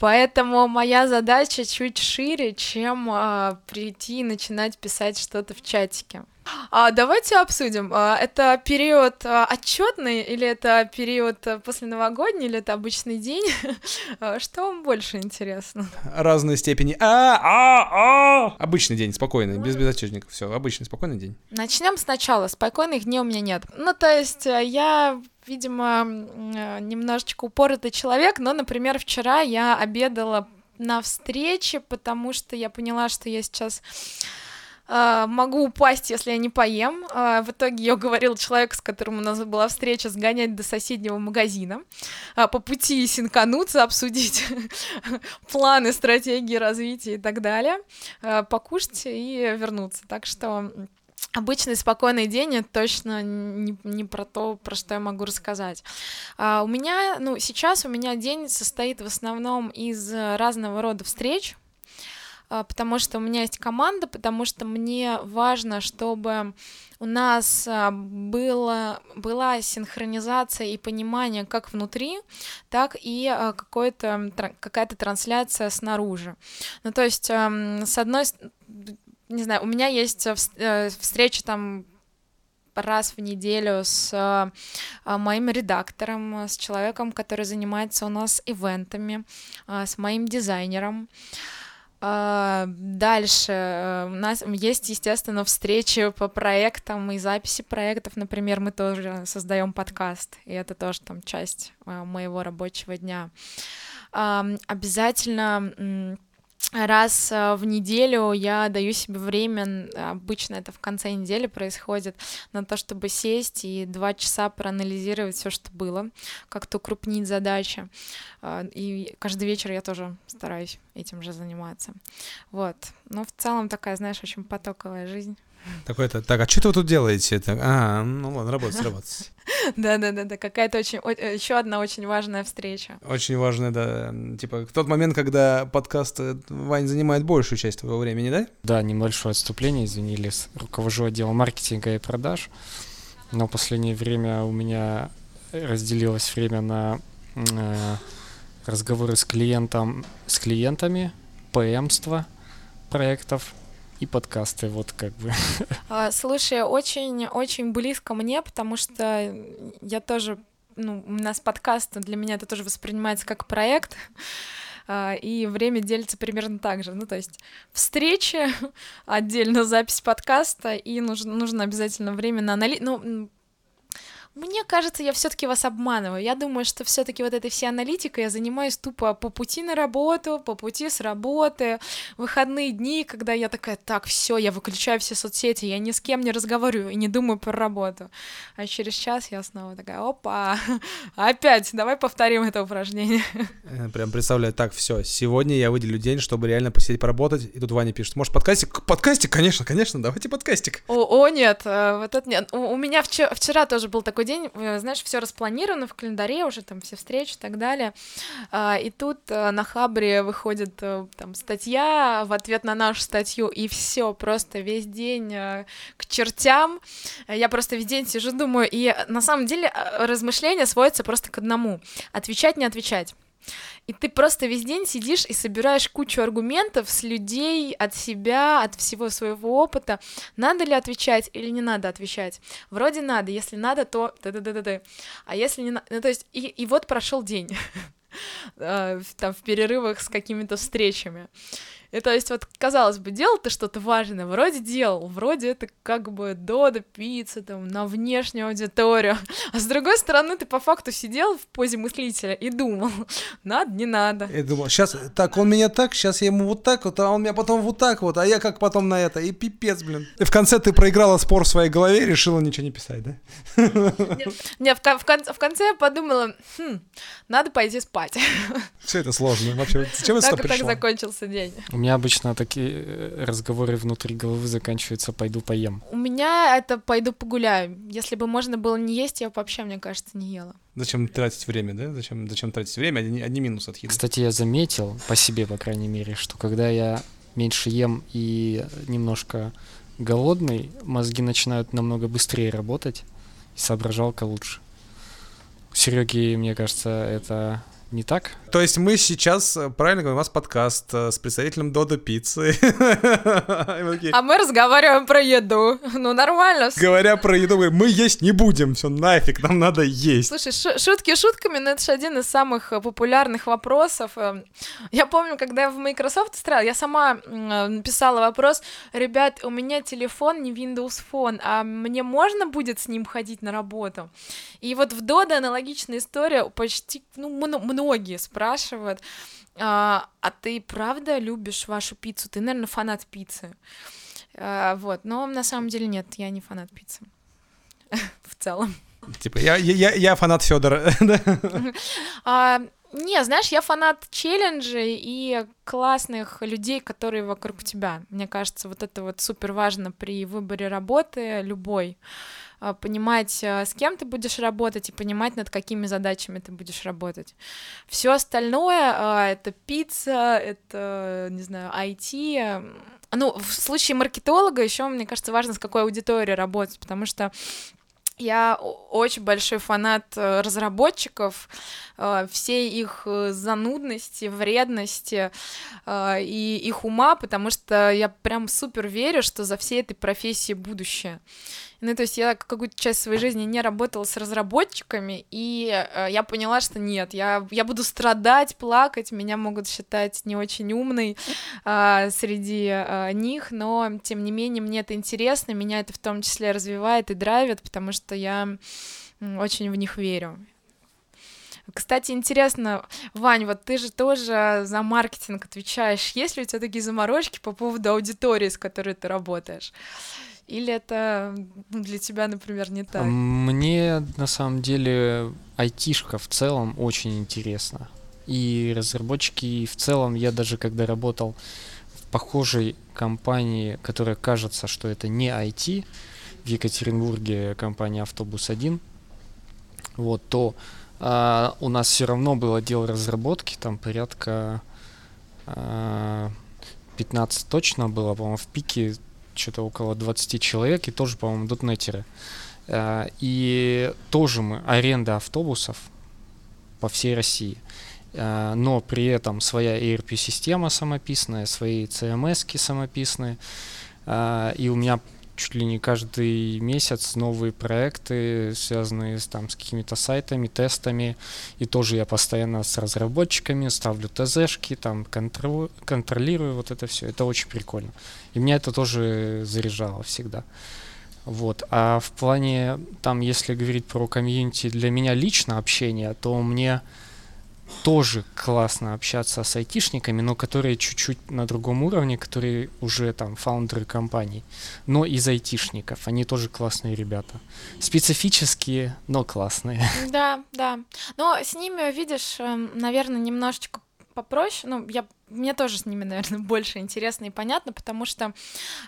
Поэтому моя задача чуть шире, чем а, прийти и начинать писать что-то в чатике. А, давайте обсудим. А, это период а, отчетный или это период а, после новогодний или это обычный день? Что вам больше интересно? Разные степени. А, а, а! Обычный день, спокойный, без безотчетников. Все, обычный, спокойный день. Начнем сначала. Спокойных дней у меня нет. Ну, то есть я видимо, немножечко упоротый человек, но, например, вчера я обедала на встрече, потому что я поняла, что я сейчас Uh, могу упасть, если я не поем. Uh, в итоге я уговорил человека, с которым у нас была встреча, сгонять до соседнего магазина, по пути синкануться, обсудить планы, стратегии развития и так далее, покушать и вернуться. Так что Обычный спокойный день это точно не, не про то, про что я могу рассказать. А, у меня, ну, сейчас у меня день состоит в основном из разного рода встреч, а, потому что у меня есть команда, потому что мне важно, чтобы у нас а, было, была синхронизация и понимание как внутри, так и а, какая-то трансляция снаружи. Ну, то есть, с одной не знаю, у меня есть э, встреча там раз в неделю с э, моим редактором, с человеком, который занимается у нас ивентами, э, с моим дизайнером. Дальше у нас есть, естественно, встречи по проектам и записи проектов. Например, мы тоже создаем подкаст, и это тоже там часть моего рабочего дня. Обязательно раз э, в неделю я даю себе время, обычно это в конце недели происходит, на то, чтобы сесть и два часа проанализировать все, что было, как-то укрупнить задачи. Э, и каждый вечер я тоже стараюсь этим же заниматься. Вот. Но в целом такая, знаешь, очень потоковая жизнь. Такой-то, так, а что вы тут делаете? Так, а, ну ладно, работать, работать. Да-да-да, да какая-то очень, э, еще одна очень важная встреча. Очень важная, да, типа, в тот момент, когда подкаст э, Вань занимает большую часть твоего времени, да? Да, небольшое отступление, извинились. Руковожу отделом маркетинга и продаж, но в последнее время у меня разделилось время на э, разговоры с клиентом, с клиентами, ПМство проектов, и подкасты, вот как бы. А, слушай, очень-очень близко мне, потому что я тоже, ну, у нас подкаст, для меня это тоже воспринимается как проект, а, и время делится примерно так же. Ну, то есть встречи, отдельно запись подкаста, и нужно, нужно обязательно время на анализ... Ну, мне кажется, я все-таки вас обманываю. Я думаю, что все-таки вот этой всей аналитикой я занимаюсь тупо по пути на работу, по пути с работы, выходные дни, когда я такая, так, все, я выключаю все соцсети, я ни с кем не разговариваю и не думаю про работу. А через час я снова такая, опа, опять, давай повторим это упражнение. Э, прям представляю, так, все, сегодня я выделю день, чтобы реально посидеть, поработать, и тут Ваня пишет, может, подкастик? Подкастик, конечно, конечно, давайте подкастик. О, о нет, э, вот это нет. У, у меня вчера, вчера тоже был такой такой день, э, знаешь, все распланировано в календаре, уже там все встречи и так далее. А, и тут э, на Хабре выходит э, там статья в ответ на нашу статью, и все, просто весь день к чертям. Я просто весь день сижу, думаю, и на самом деле размышления сводятся просто к одному. Отвечать, не отвечать. И ты просто весь день сидишь и собираешь кучу аргументов с людей, от себя, от всего своего опыта. Надо ли отвечать или не надо отвечать? Вроде надо, если надо, то да да да да да А если не надо, ну, то есть и, и вот прошел день а, там в перерывах с какими-то встречами. И то есть вот, казалось бы, делал ты что-то важное, вроде делал, вроде это как бы Дода, пицца, там, на внешнюю аудиторию, а с другой стороны ты по факту сидел в позе мыслителя и думал, надо, не надо. И думал, сейчас, так, он меня так, сейчас я ему вот так вот, а он меня потом вот так вот, а я как потом на это, и пипец, блин. И в конце ты проиграла спор в своей голове и решила ничего не писать, да? Нет, в, в, в конце я подумала, хм, надо пойти спать. Все это сложно, вообще, зачем это Так так закончился день меня обычно такие э, разговоры внутри головы заканчиваются «пойду поем». У меня это «пойду погуляю». Если бы можно было не есть, я бы вообще, мне кажется, не ела. Зачем тратить время, да? Зачем, зачем тратить время? Одни, одни минусы от еды. Кстати, я заметил, по себе, по крайней мере, что когда я меньше ем и немножко голодный, мозги начинают намного быстрее работать, и соображалка лучше. У Сереги, мне кажется, это не так? То есть мы сейчас, э, правильно говорим, у нас подкаст э, с представителем Додо Пиццы. А мы разговариваем про еду. Ну, нормально. Говоря про еду, мы есть не будем, все нафиг, нам надо есть. Слушай, шутки шутками, но это же один из самых э, популярных вопросов. Я помню, когда я в Microsoft строила, я сама написала вопрос, ребят, у меня телефон не Windows Phone, а мне можно будет с ним ходить на работу? И вот в Dodo аналогичная история, почти, ну, много многие спрашивают, а, а ты правда любишь вашу пиццу? Ты, наверное, фанат пиццы. А, вот, но на самом деле нет, я не фанат пиццы. В целом. Типа, я, я, я фанат Федора. а, не, знаешь, я фанат челленджей и классных людей, которые вокруг тебя. Мне кажется, вот это вот супер важно при выборе работы любой. Понимать, а, с кем ты будешь работать и понимать, над какими задачами ты будешь работать. Все остальное а, это пицца, это, не знаю, IT. Ну, в случае маркетолога еще, мне кажется, важно, с какой аудиторией работать, потому что я очень большой фанат э, разработчиков, э, всей их э, занудности, вредности и их ума, потому что я прям супер верю, что за всей этой профессией будущее. Ну, то есть я какую-то часть своей жизни не работала с разработчиками, и э, я поняла, что нет, я, я буду страдать, плакать, меня могут считать не очень умной э, среди э, них, но, тем не менее, мне это интересно, меня это в том числе развивает и драйвит, потому что я очень в них верю Кстати, интересно, Вань, вот ты же тоже за маркетинг отвечаешь. Есть ли у тебя такие заморочки по поводу аудитории, с которой ты работаешь? Или это ну, для тебя, например, не так? Мне на самом деле айтишка в целом очень интересна. И разработчики в целом, я даже когда работал в похожей компании, которая кажется, что это не IT, в Екатеринбурге компания Автобус 1, вот, то а, у нас все равно был отдел разработки, там порядка а, 15 точно было, по-моему, в пике что-то около 20 человек, и тоже, по-моему, дотнетеры. А, и тоже мы, аренда автобусов по всей России. А, но при этом своя ERP-система самописная, свои CMS-ки самописные. А, и у меня чуть ли не каждый месяц новые проекты, связанные с, там, с какими-то сайтами, тестами. И тоже я постоянно с разработчиками ставлю ТЗшки, там контроль, контролирую вот это все. Это очень прикольно. И меня это тоже заряжало всегда. Вот. А в плане, там, если говорить про комьюнити, для меня лично общение, то мне тоже классно общаться с айтишниками, но которые чуть-чуть на другом уровне, которые уже там фаундеры компаний, но из айтишников. Они тоже классные ребята. Специфические, но классные. Да, да. Но с ними, видишь, эм, наверное, немножечко попроще. Ну, я мне тоже с ними, наверное, больше интересно и понятно, потому что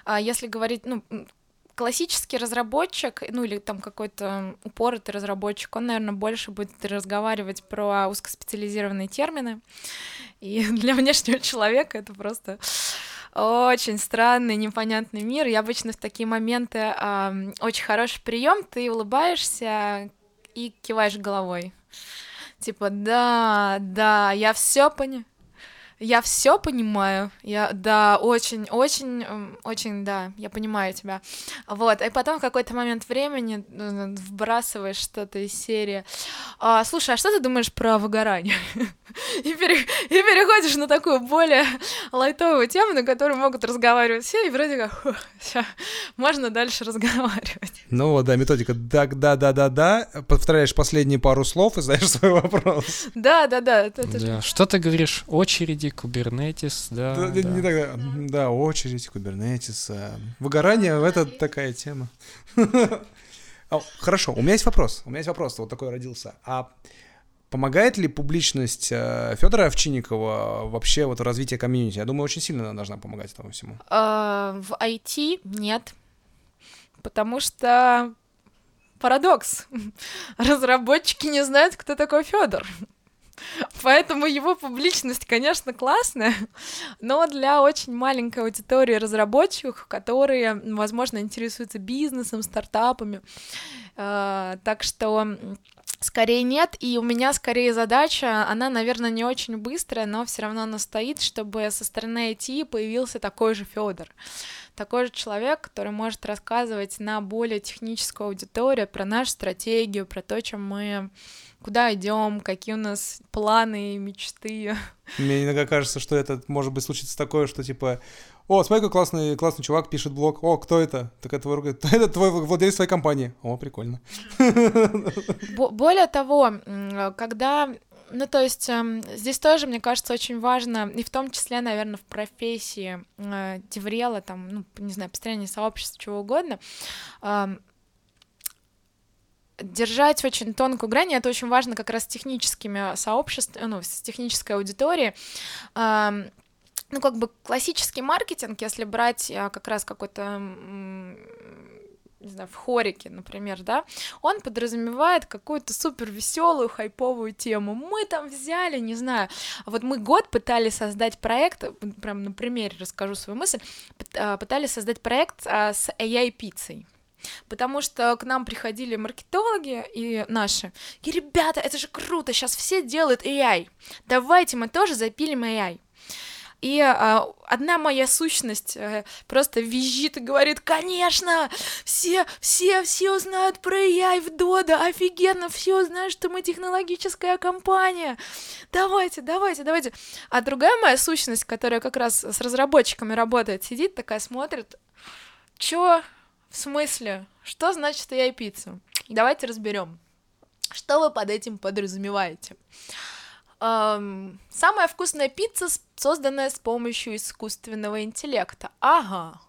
а, если говорить, ну, классический разработчик, ну или там какой-то упоротый разработчик, он, наверное, больше будет разговаривать про узкоспециализированные термины. И для внешнего человека это просто очень странный, непонятный мир. И обычно в такие моменты э, очень хороший прием, ты улыбаешься и киваешь головой. Типа, да, да, я все понял я все понимаю. Я, да, очень, очень, очень, да, я понимаю тебя. Вот, и потом в какой-то момент времени ну, вбрасываешь что-то из серии. А, слушай, а что ты думаешь про выгорание? и, пере, и переходишь на такую более лайтовую тему, на которую могут разговаривать все, и вроде как, все, можно дальше разговаривать. Ну вот, да, методика да, да, да, да, да, повторяешь последние пару слов и знаешь свой вопрос. Да, да, да. Это, это да. Что ты говоришь? Очереди, кубернетис, да. Да, да. Не так, да очередь, кубернетис. Выгорание — это такая тема. Хорошо, у меня есть вопрос. У меня есть вопрос, вот такой родился. А Помогает ли публичность э, Федора Овчинникова вообще вот в развитии комьюнити? Я думаю, очень сильно должна помогать этому всему. А, в IT нет, потому что парадокс. Разработчики не знают, кто такой Федор. Поэтому его публичность, конечно, классная, но для очень маленькой аудитории разработчиков, которые, возможно, интересуются бизнесом, стартапами. Э, так что Скорее нет, и у меня скорее задача, она, наверное, не очень быстрая, но все равно она стоит, чтобы со стороны IT появился такой же Федор, такой же человек, который может рассказывать на более техническую аудиторию про нашу стратегию, про то, чем мы куда идем, какие у нас планы, мечты. Мне иногда кажется, что это может быть случится такое, что типа о, смотри, какой классный, классный чувак пишет блог. О, кто это? Так это твой, это твой владелец своей компании. О, прикольно. Более того, когда ну, то есть э, здесь тоже, мне кажется, очень важно, и в том числе, наверное, в профессии э, Деврела, там, ну, не знаю, построение сообщества, чего угодно, э, держать очень тонкую грань, это очень важно как раз с техническими сообществами, ну, с технической аудиторией, ну, как бы классический маркетинг, если брать а, как раз какой-то не знаю, в хорике, например, да, он подразумевает какую-то супер веселую, хайповую тему. Мы там взяли, не знаю, вот мы год пытались создать проект, прям на примере расскажу свою мысль, а, пытались создать проект а, с AI-пиццей. Потому что к нам приходили маркетологи и наши, и ребята, это же круто, сейчас все делают AI, давайте мы тоже запилим AI. И а, одна моя сущность а, просто визжит и говорит, конечно, все, все, все знают про AI в Дода, офигенно, все знают, что мы технологическая компания. Давайте, давайте, давайте. А другая моя сущность, которая как раз с разработчиками работает, сидит такая, смотрит, чё, в смысле, что значит AI-пицца? Давайте разберем. Что вы под этим подразумеваете? Эм, самая вкусная пицца, созданная с помощью искусственного интеллекта. Ага.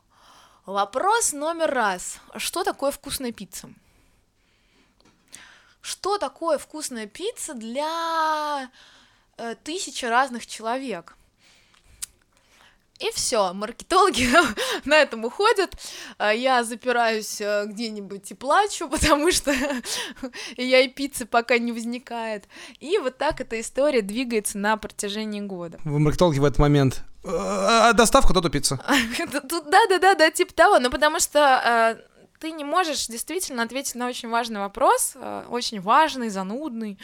Вопрос номер раз. Что такое вкусная пицца? Что такое вкусная пицца для э, тысячи разных человек? И все, маркетологи на этом уходят. А я запираюсь э, где-нибудь и плачу, потому что я и пиццы пока не возникает. И вот так эта история двигается на протяжении года. Вы маркетологи в этот момент. «А, доставка то пицца. Да-да-да, да, типа того. Ну, потому что э, ты не можешь действительно ответить на очень важный вопрос, э, очень важный, занудный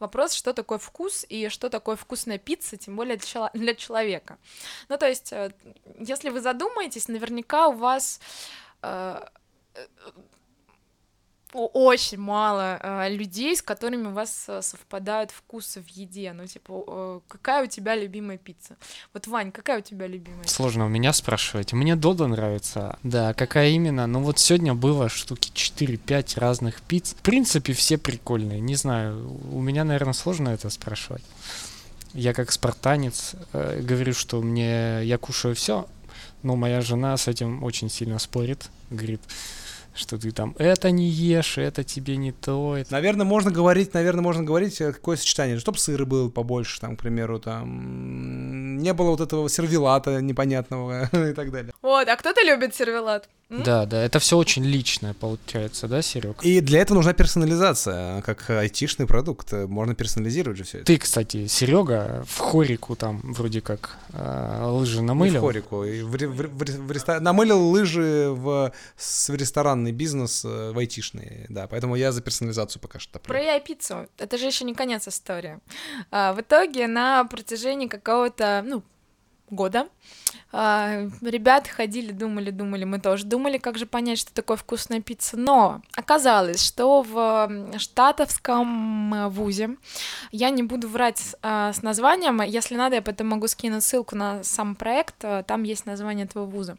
вопрос, что такое вкус и что такое вкусная пицца, тем более для человека. Ну, то есть, э, если вы задумаетесь, наверняка у вас э, очень мало э, людей, с которыми у вас э, совпадают вкусы в еде. Ну, типа, э, какая у тебя любимая пицца? Вот, Вань, какая у тебя любимая? Сложно у меня спрашивать. Мне Додо нравится. Да, какая именно? Ну, вот сегодня было штуки 4-5 разных пиц. В принципе, все прикольные. Не знаю, у меня, наверное, сложно это спрашивать. Я как спартанец э, говорю, что мне я кушаю все, но моя жена с этим очень сильно спорит. Говорит, что ты там это не ешь, это тебе не то. Это... Наверное, можно говорить, наверное, можно говорить, э, какое сочетание, чтобы сыра был побольше, там, к примеру, там, не было вот этого сервелата непонятного и так далее. Вот, а кто-то любит сервелат? Да, да, это все очень личное получается, да, Серег? И для этого нужна персонализация, как айтишный продукт, можно персонализировать же все это. Ты, кстати, Серега, в хорику там вроде как э, лыжи намылил. Не в хорику, и в, в, в, в реста... намылил лыжи в, в ресторанный бизнес, э, в айтишный, да, поэтому я за персонализацию пока что топлю. Про яйпиццу, это же еще не конец истории. А, в итоге на протяжении какого-то, ну, года. А, ребята ходили, думали, думали, мы тоже думали, как же понять, что такое вкусная пицца. Но оказалось, что в штатовском э, вузе, я не буду врать а, с названием, если надо, я потом могу скинуть ссылку на сам проект, а, там есть название этого вуза,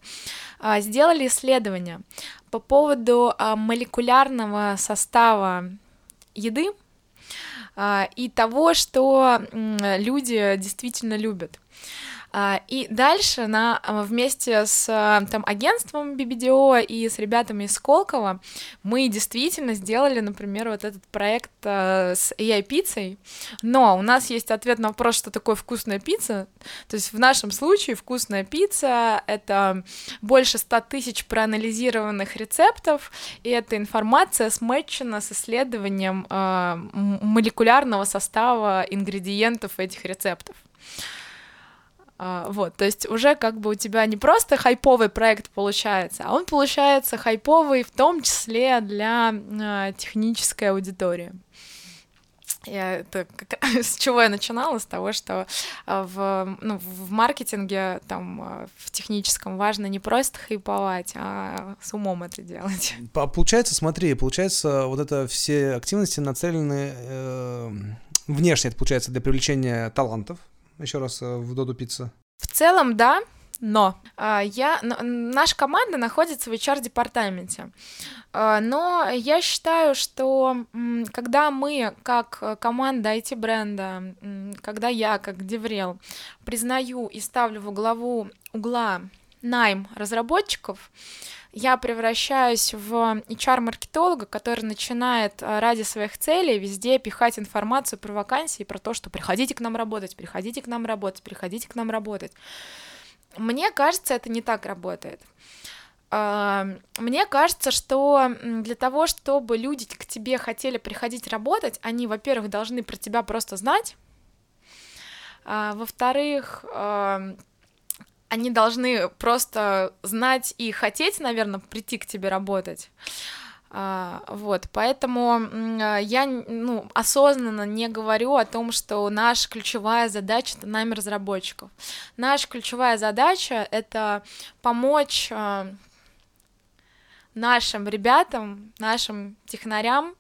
а, сделали исследование по поводу а, молекулярного состава еды, и того, что люди действительно любят. А, и дальше на, а, вместе с а, там, агентством BBDO и с ребятами из Сколково мы действительно сделали, например, вот этот проект с AI-пиццей, но у нас есть ответ на вопрос, что такое вкусная пицца, то есть в нашем случае вкусная пицца — это больше 100 тысяч проанализированных рецептов, и эта информация смечена с исследованием молекулярного состава ингредиентов этих рецептов. А, вот, то есть уже как бы у тебя не просто хайповый проект получается, а он получается хайповый в том числе для э, технической аудитории. Я это как, с чего я начинала? С того, что а, в, ну, в маркетинге, там, в техническом важно не просто хайповать, а с умом это делать. Получается, смотри, получается, вот это все активности нацелены э, внешне, это получается для привлечения талантов, еще раз э, в Доду Пицца? В целом, да, но а, я, наша команда находится в HR-департаменте. А, но я считаю, что когда мы, как команда IT-бренда, когда я, как Деврел, признаю и ставлю во главу угла найм разработчиков, я превращаюсь в HR-маркетолога, который начинает э, ради своих целей везде пихать информацию про вакансии, про то, что приходите к нам работать, приходите к нам работать, приходите к нам работать. Мне кажется, это не так работает. А, мне кажется, что для того, чтобы люди к тебе хотели приходить работать, они, во-первых, должны про тебя просто знать, а, во-вторых, они должны просто знать и хотеть, наверное, прийти к тебе работать. А, вот, поэтому я ну, осознанно не говорю о том, что наша ключевая задача это нами разработчиков. Наша ключевая задача это помочь а, нашим ребятам, нашим технарям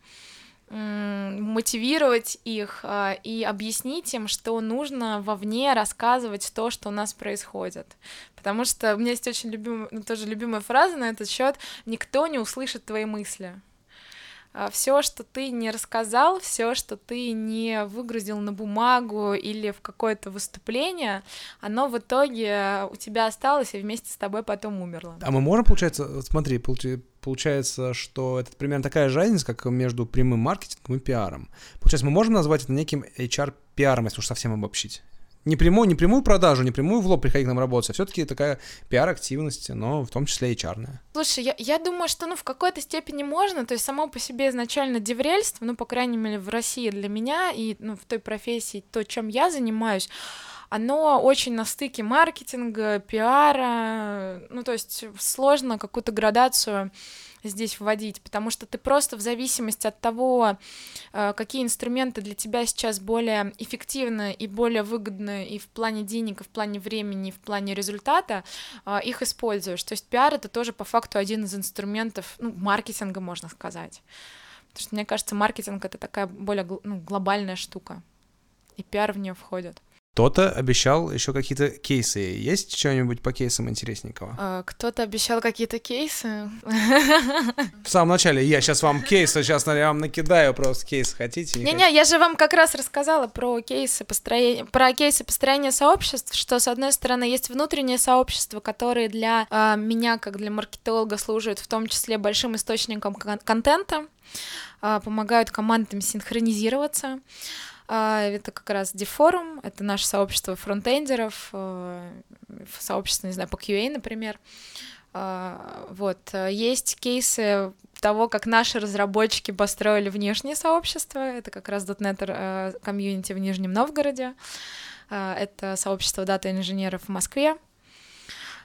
мотивировать их а, и объяснить им, что нужно вовне рассказывать то, что у нас происходит. Потому что у меня есть очень любимая, ну, тоже любимая фраза на этот счет: никто не услышит твои мысли. Все, что ты не рассказал, все, что ты не выгрузил на бумагу или в какое-то выступление, оно в итоге у тебя осталось и вместе с тобой потом умерло. А мы можем, получается, смотри, получается, что это примерно такая же разница, как между прямым маркетингом и пиаром. Получается, мы можем назвать это неким HR-пиаром, если уж совсем обобщить не прямую, не прямую продажу, не прямую в лоб приходить к нам работать, а все-таки такая пиар-активность, но в том числе и чарная. Слушай, я, я думаю, что ну в какой-то степени можно, то есть само по себе изначально деврельство, ну, по крайней мере, в России для меня и ну, в той профессии, то, чем я занимаюсь, оно очень на стыке маркетинга, пиара, ну, то есть сложно какую-то градацию здесь вводить, потому что ты просто в зависимости от того, э, какие инструменты для тебя сейчас более эффективны и более выгодны и в плане денег, и в плане времени, и в плане результата, э, их используешь. То есть пиар — это тоже по факту один из инструментов ну, маркетинга, можно сказать. Потому что мне кажется, маркетинг — это такая более ну, глобальная штука, и пиар в нее входит. Кто-то обещал еще какие-то кейсы. Есть что-нибудь по кейсам интересненького? А, кто-то обещал какие-то кейсы. В самом начале я сейчас вам кейсы, сейчас я вам накидаю просто кейсы. Хотите? Не-не, я же вам как раз рассказала про кейсы построения, про кейсы построения сообществ, что с одной стороны есть внутреннее сообщество, которые для э, меня, как для маркетолога, служат в том числе большим источником кон- контента, э, помогают командам синхронизироваться. А, это как раз Дефорум, это наше сообщество фронтендеров, э, сообщество, не знаю, по QA, например. А, вот, есть кейсы того, как наши разработчики построили внешнее сообщество, это как раз .NET э, комьюнити в Нижнем Новгороде, а, это сообщество дата-инженеров в Москве,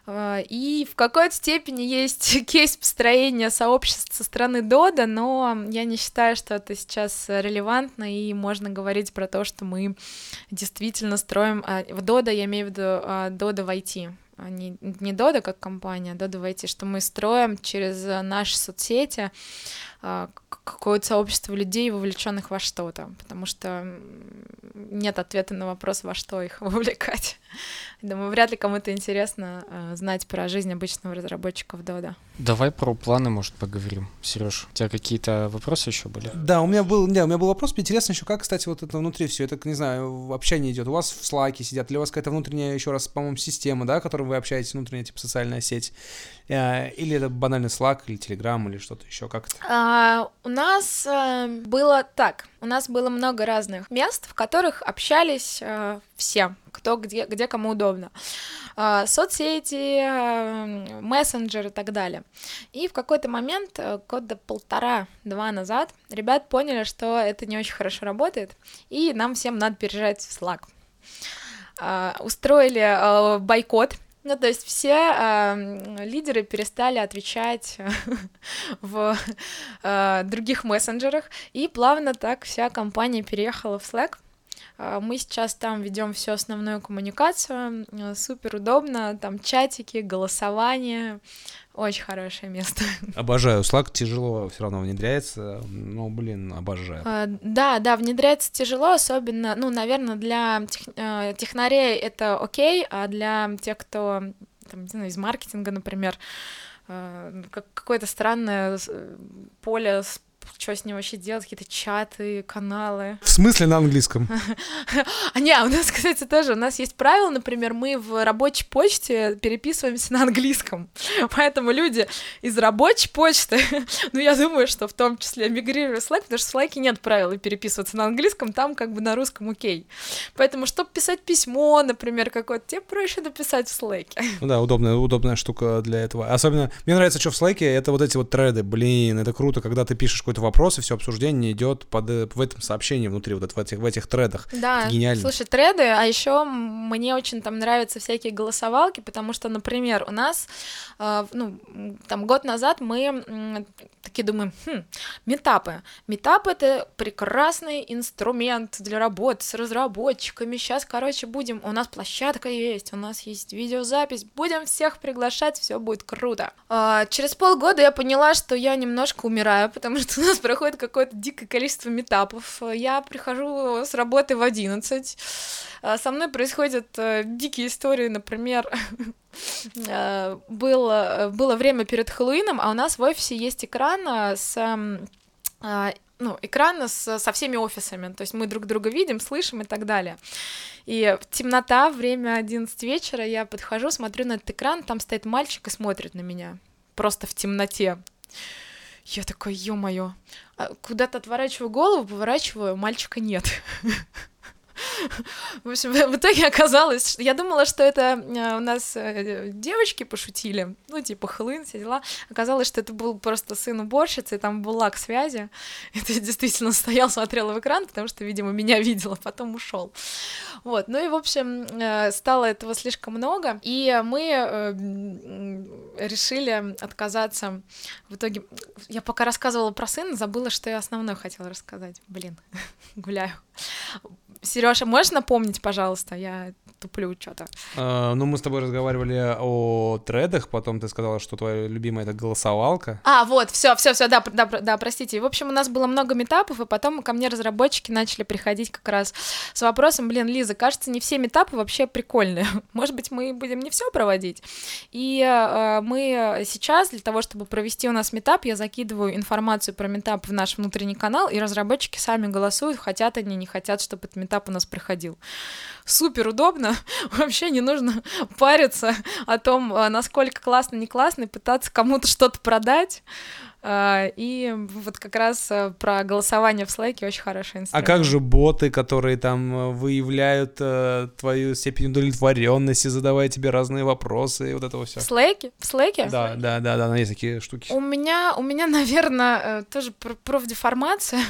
и в какой-то степени есть кейс построения сообществ со стороны Дода, но я не считаю, что это сейчас релевантно, и можно говорить про то, что мы действительно строим... А, в Дода я имею в виду а, Дода в IT, не, не Дода как компания, а Дода в IT, что мы строим через наши соцсети какое-то сообщество людей, вовлеченных во что-то, потому что нет ответа на вопрос, во что их вовлекать. Думаю, вряд ли кому-то интересно э, знать про жизнь обычного разработчика в Дода. Давай про планы, может, поговорим. Сереж, у тебя какие-то вопросы еще были? Да, у меня был, да, у меня был вопрос. Мне интересно еще, как, кстати, вот это внутри все, это, не знаю, общение идет. У вас в Slack сидят, или у вас какая-то внутренняя, еще раз, по-моему, система, да, которой вы общаетесь, внутренняя, типа, социальная сеть? Э, или это банальный Slack, или Telegram, или что-то еще, как это? А, у нас э, было так, у нас было много разных мест, в которых общались э, все, кто где, где кому удобно. Э, соцсети, э, мессенджеры и так далее. И в какой-то момент, года полтора-два назад, ребят поняли, что это не очень хорошо работает, и нам всем надо переезжать в Slack. Uh, устроили uh, бойкот ну, то есть все э, лидеры перестали отвечать в э, других мессенджерах, и плавно так вся компания переехала в Slack. А, мы сейчас там ведем всю основную коммуникацию, супер удобно, там чатики, голосование, очень хорошее место. Обожаю. Slack тяжело все равно внедряется, но, блин, обожаю. А, да, да, внедряется тяжело, особенно, ну, наверное, для тех, э, технарей это окей, а для тех, кто, там, не знаю, из маркетинга, например, э, какое-то странное э, поле с что с ним вообще делать, какие-то чаты, каналы. В смысле на английском? А не, у нас, кстати, тоже, у нас есть правило, например, мы в рабочей почте переписываемся на английском, поэтому люди из рабочей почты, ну, я думаю, что в том числе мигрируют в Slack, потому что в Slack нет правила переписываться на английском, там как бы на русском окей. Поэтому, чтобы писать письмо, например, какое-то, тебе проще написать в Slack. Ну да, удобная, удобная штука для этого. Особенно, мне нравится, что в Slack, это вот эти вот треды, блин, это круто, когда ты пишешь какой-то вопрос, и все обсуждение идет под, э, в этом сообщении внутри, вот в этих, в этих тредах. Да, это гениально. слушай, треды, а еще мне очень там нравятся всякие голосовалки, потому что, например, у нас, э, ну, там год назад мы э, такие думаем, хм, метапы. Метап — это прекрасный инструмент для работы с разработчиками. Сейчас, короче, будем, у нас площадка есть, у нас есть видеозапись, будем всех приглашать, все будет круто. Э, через полгода я поняла, что я немножко умираю, потому что нас проходит какое-то дикое количество метапов. Я прихожу с работы в 11. А, со мной происходят э, дикие истории, например, было, было время перед Хэллоуином, а у нас в офисе есть экран с а, ну, экрана с, со всеми офисами, то есть мы друг друга видим, слышим и так далее. И темнота, время 11 вечера, я подхожу, смотрю на этот экран, там стоит мальчик и смотрит на меня, просто в темноте. Я такой, ё-моё, а куда-то отворачиваю голову, поворачиваю, мальчика нет. В общем, в итоге оказалось, что я думала, что это э, у нас э, девочки пошутили, ну, типа, хлын, все дела. Оказалось, что это был просто сын уборщицы, и там был лак связи. Это действительно стоял, смотрел в экран, потому что, видимо, меня видел, а потом ушел. Вот, ну и, в общем, э, стало этого слишком много, и мы решили отказаться. В итоге, я пока рассказывала про сына, забыла, что я основное хотела рассказать. Блин, гуляю. Сережа, можешь напомнить, пожалуйста? Я туплю что-то. А, ну, мы с тобой разговаривали о тредах, потом ты сказала, что твоя любимая это голосовалка. А, вот, все, все, все, да, да, да, простите. В общем, у нас было много метапов, и потом ко мне разработчики начали приходить как раз с вопросом, блин, Лиза, кажется, не все метапы вообще прикольные. Может быть, мы будем не все проводить. И э, мы сейчас для того, чтобы провести у нас метап, я закидываю информацию про метап в наш внутренний канал, и разработчики сами голосуют, хотят они, не хотят, чтобы этот метап у нас проходил. Супер удобно, вообще не нужно париться о том, а, насколько классно, не классно, и пытаться кому-то что-то продать. А, и вот как раз э, про голосование в Slack очень хороший инструмент. А как же боты, которые там э, выявляют э, твою степень удовлетворенности, задавая тебе разные вопросы и вот этого все? В Slack? В Slack? Да, да, да, да, есть такие штуки. У меня, у меня, наверное, тоже профдеформация.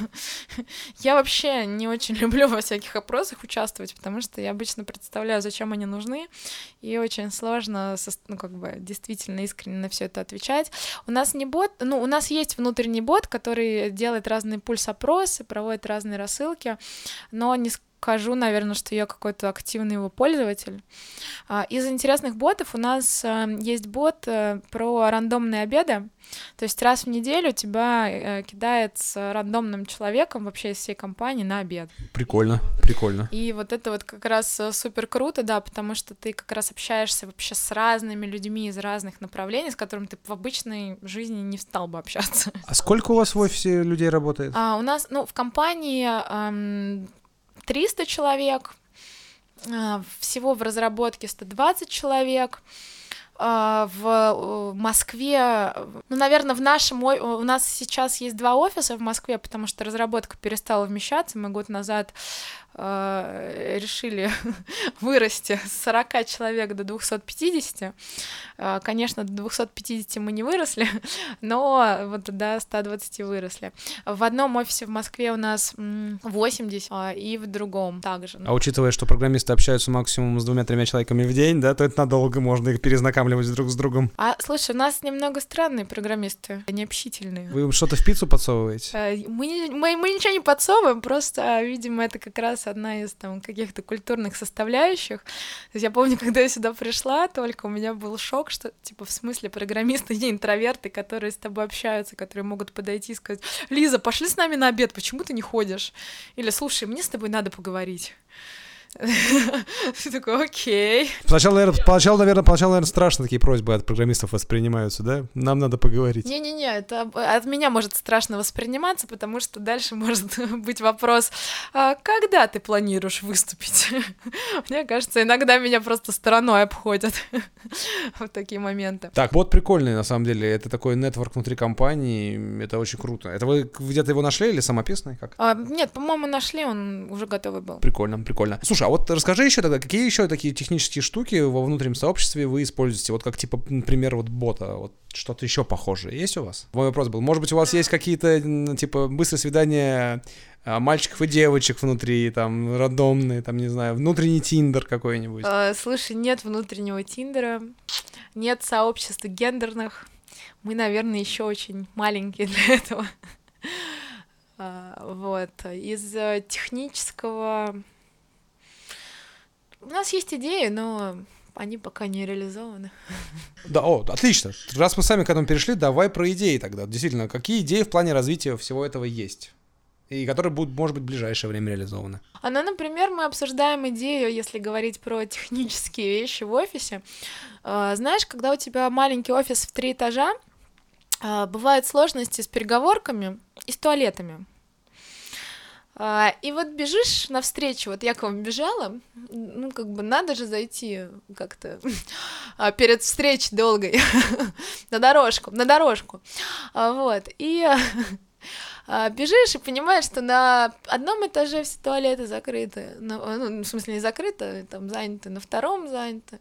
я вообще не очень люблю во всяких опросах участвовать, потому что я обычно представляю, зачем они нужны, и очень сложно, ну, как бы, действительно искренне на все это отвечать. У нас не бот, ну, у нас нас есть внутренний бот, который делает разные пульс-опросы, проводит разные рассылки, но не скажу, наверное, что я какой-то активный его пользователь. А, из интересных ботов у нас э, есть бот э, про рандомные обеды. То есть раз в неделю тебя э, кидает с рандомным человеком вообще из всей компании на обед. Прикольно, прикольно. И вот это вот как раз супер круто, да, потому что ты как раз общаешься вообще с разными людьми из разных направлений, с которыми ты в обычной жизни не стал бы общаться. А сколько у вас в офисе людей работает? А, у нас, ну, в компании эм, 300 человек, а, всего в разработке 120 человек, в э, Москве, ну, наверное, в нашем, у нас сейчас есть два офиса в Москве, потому что разработка перестала вмещаться, мы год назад э, решили вырасти с 40 человек до 250. Э, конечно, до 250 мы не выросли, но вот до 120 выросли. В одном офисе в Москве у нас 80, а, и в другом также. А учитывая, что программисты общаются максимум с двумя-тремя человеками в день, да, то это надолго можно их перезнакомливать друг с другом. А, слушай, у нас немного странные программисты, они общительные. Вы им что-то в пиццу подсовываете? Э, мы, мы, мы ничего не подсовываем, просто, видимо, это как раз одна из там каких-то культурных составляющих. То есть я помню, когда я сюда пришла, только у меня был шок, что типа в смысле программисты не интроверты, которые с тобой общаются, которые могут подойти и сказать, Лиза, пошли с нами на обед, почему ты не ходишь? Или слушай, мне с тобой надо поговорить. Ты такой, окей. Сначала, наверное, поначалу, наверное, поначалу, наверное, страшно такие просьбы от программистов воспринимаются, да? Нам надо поговорить. Не-не-не, это от меня может страшно восприниматься, потому что дальше может быть вопрос, а когда ты планируешь выступить? Мне кажется, иногда меня просто стороной обходят в такие моменты. Так, вот прикольный, на самом деле. Это такой нетворк внутри компании, это очень круто. Это вы где-то его нашли или самописный? Как? А, нет, по-моему, нашли, он уже готовый был. Прикольно, прикольно. Слушай, а вот расскажи еще тогда, какие еще такие технические штуки во внутреннем сообществе вы используете? Вот как, типа, например, вот бота, вот что-то еще похожее есть у вас? Мой вопрос был, может быть, у вас есть какие-то, типа, быстрые свидания а, мальчиков и девочек внутри, там, рандомные, там, не знаю, внутренний тиндер какой-нибудь? А, слушай, нет внутреннего тиндера, нет сообществ гендерных. Мы, наверное, еще очень маленькие для этого. А, вот. Из э, технического у нас есть идеи, но они пока не реализованы. Да, о, отлично. Раз мы сами к этому перешли, давай про идеи тогда. Действительно, какие идеи в плане развития всего этого есть? И которые будут, может быть, в ближайшее время реализованы. А, ну, например, мы обсуждаем идею, если говорить про технические вещи в офисе. А, знаешь, когда у тебя маленький офис в три этажа, а, бывают сложности с переговорками и с туалетами. А, и вот бежишь навстречу, вот я к вам бежала, ну, как бы надо же зайти как-то а, перед встречей долгой на дорожку, на дорожку, вот, и а, бежишь и понимаешь, что на одном этаже все туалеты закрыты, на, ну, в смысле не закрыты, там заняты, на втором заняты,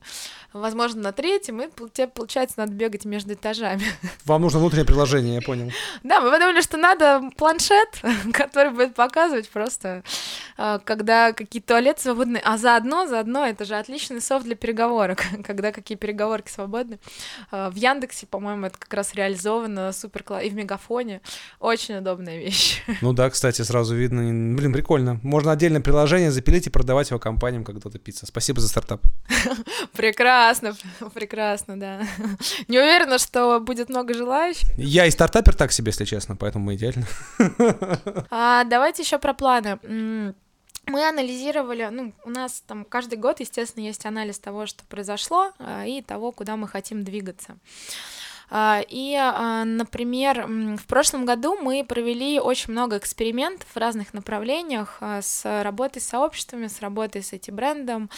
возможно, на третьем, и тебе, получается, надо бегать между этажами. Вам нужно внутреннее приложение, я понял. Да, мы подумали, что надо планшет, который будет показывать просто, а, когда какие туалеты свободны, а заодно, заодно, это же отличный софт для переговорок, когда какие переговорки свободны. А, в Яндексе, по-моему, это как раз реализовано супер и в Мегафоне, очень удобная классная вещь. Ну да, кстати, сразу видно. Блин, прикольно. Можно отдельное приложение запилить и продавать его компаниям, как Дота Пицца. Спасибо за стартап. Прекрасно, прекрасно, да. Не уверена, что будет много желающих. Я и стартапер так себе, если честно, поэтому идеально. А, давайте еще про планы мы анализировали, ну, у нас там каждый год, естественно, есть анализ того, что произошло, а, и того, куда мы хотим двигаться. А, и, а, например, в прошлом году мы провели очень много экспериментов в разных направлениях а, с работой с сообществами, с работой с этим брендом,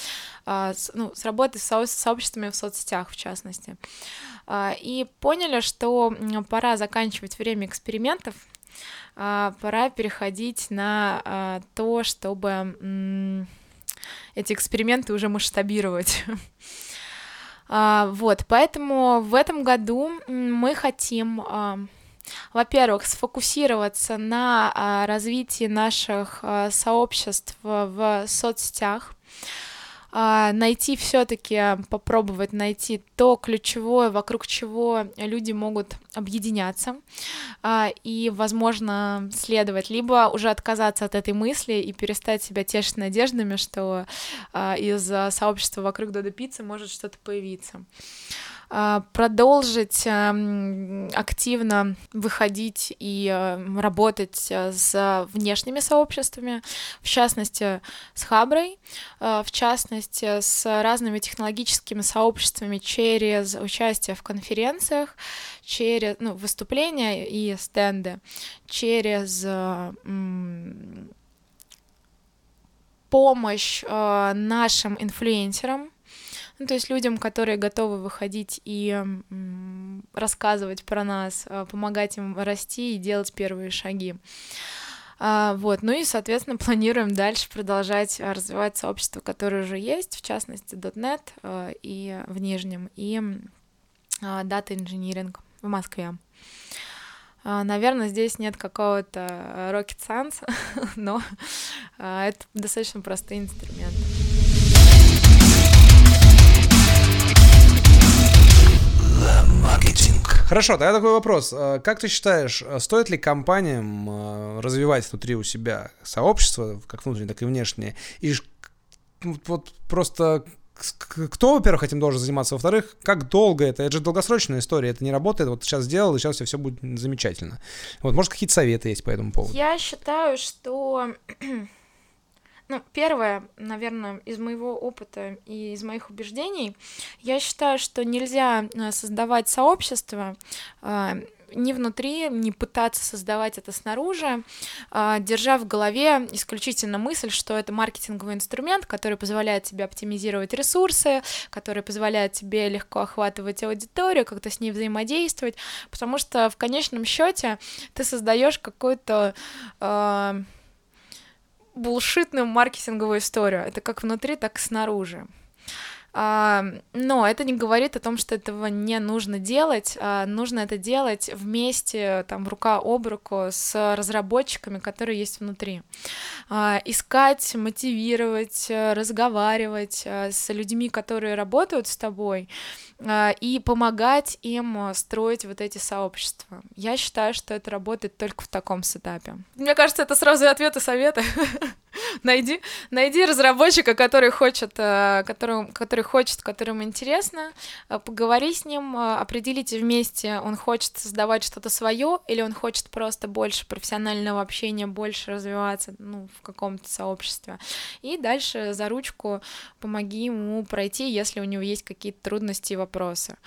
ну, с работой с сообществами в соцсетях, в частности. И поняли, что пора заканчивать время экспериментов, пора переходить на то, чтобы эти эксперименты уже масштабировать. А, вот, поэтому в этом году мы хотим, а, во-первых, сфокусироваться на а, развитии наших сообществ в соцсетях, найти все-таки, попробовать найти то ключевое, вокруг чего люди могут объединяться а, и, возможно, следовать, либо уже отказаться от этой мысли и перестать себя тешить надеждами, что а, из сообщества вокруг Додо Пиццы может что-то появиться. А, продолжить эм, активно выходить и э, работать с внешними сообществами, в частности с Хаброй, в частности с разными технологическими сообществами через участие в конференциях, через ну, выступления и стенды, через помощь нашим инфлюенсерам, ну, то есть людям, которые готовы выходить и рассказывать про нас, а, помогать им расти и делать первые шаги. А, вот, ну и, соответственно, планируем дальше продолжать развивать сообщество, которое уже есть, в частности, .NET а, и в Нижнем, и Data Engineering в Москве. Наверное, здесь нет какого-то rocket science, но это достаточно простые инструменты. Маркетинг. Хорошо, тогда такой вопрос. А, как ты считаешь, а, стоит ли компаниям а, развивать внутри у себя сообщество, как внутреннее, так и внешнее? И вот просто кто, во-первых, этим должен заниматься, во-вторых, как долго это? Это же долгосрочная история, это не работает, вот сейчас сделал, и сейчас все, все будет замечательно. Вот, может, какие-то советы есть по этому поводу? Я считаю, что ну, первое, наверное, из моего опыта и из моих убеждений, я считаю, что нельзя э, создавать сообщество э, ни внутри, не пытаться создавать это снаружи, э, держа в голове исключительно мысль, что это маркетинговый инструмент, который позволяет тебе оптимизировать ресурсы, который позволяет тебе легко охватывать аудиторию, как-то с ней взаимодействовать, потому что в конечном счете ты создаешь какой-то булшитную маркетинговую историю. Это как внутри, так и снаружи. А, но это не говорит о том, что этого не нужно делать. А, нужно это делать вместе, там, рука об руку с разработчиками, которые есть внутри. А, искать, мотивировать, разговаривать с людьми, которые работают с тобой, и помогать им строить вот эти сообщества. Я считаю, что это работает только в таком сетапе. Мне кажется, это сразу ответы советы. найди, найди разработчика, который хочет, э, который, который хочет, которому интересно, э, поговори с ним, э, определите вместе, он хочет создавать что-то свое или он хочет просто больше профессионального общения, больше развиваться ну, в каком-то сообществе. И дальше за ручку помоги ему пройти, если у него есть какие-то трудности и вопросы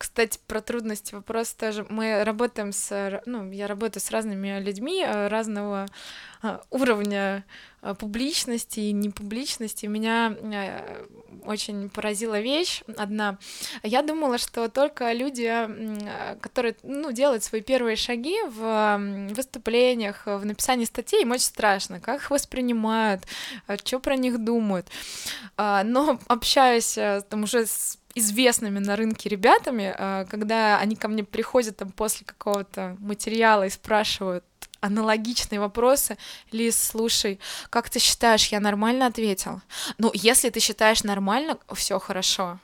Кстати, про трудности вопрос тоже. Мы работаем с, ну, я работаю с разными людьми э, разного э, уровня э, публичности и непубличности. Меня очень поразила вещь одна. Я думала, что только люди, которые ну, делают свои первые шаги в выступлениях, в написании статей, им очень страшно, как их воспринимают, что про них думают. А, но общаясь там уже с известными на рынке ребятами, а, когда они ко мне приходят там после какого-то материала и спрашивают аналогичные вопросы. Лиз, слушай, как ты считаешь, я нормально ответил? Ну, если ты считаешь нормально, все хорошо.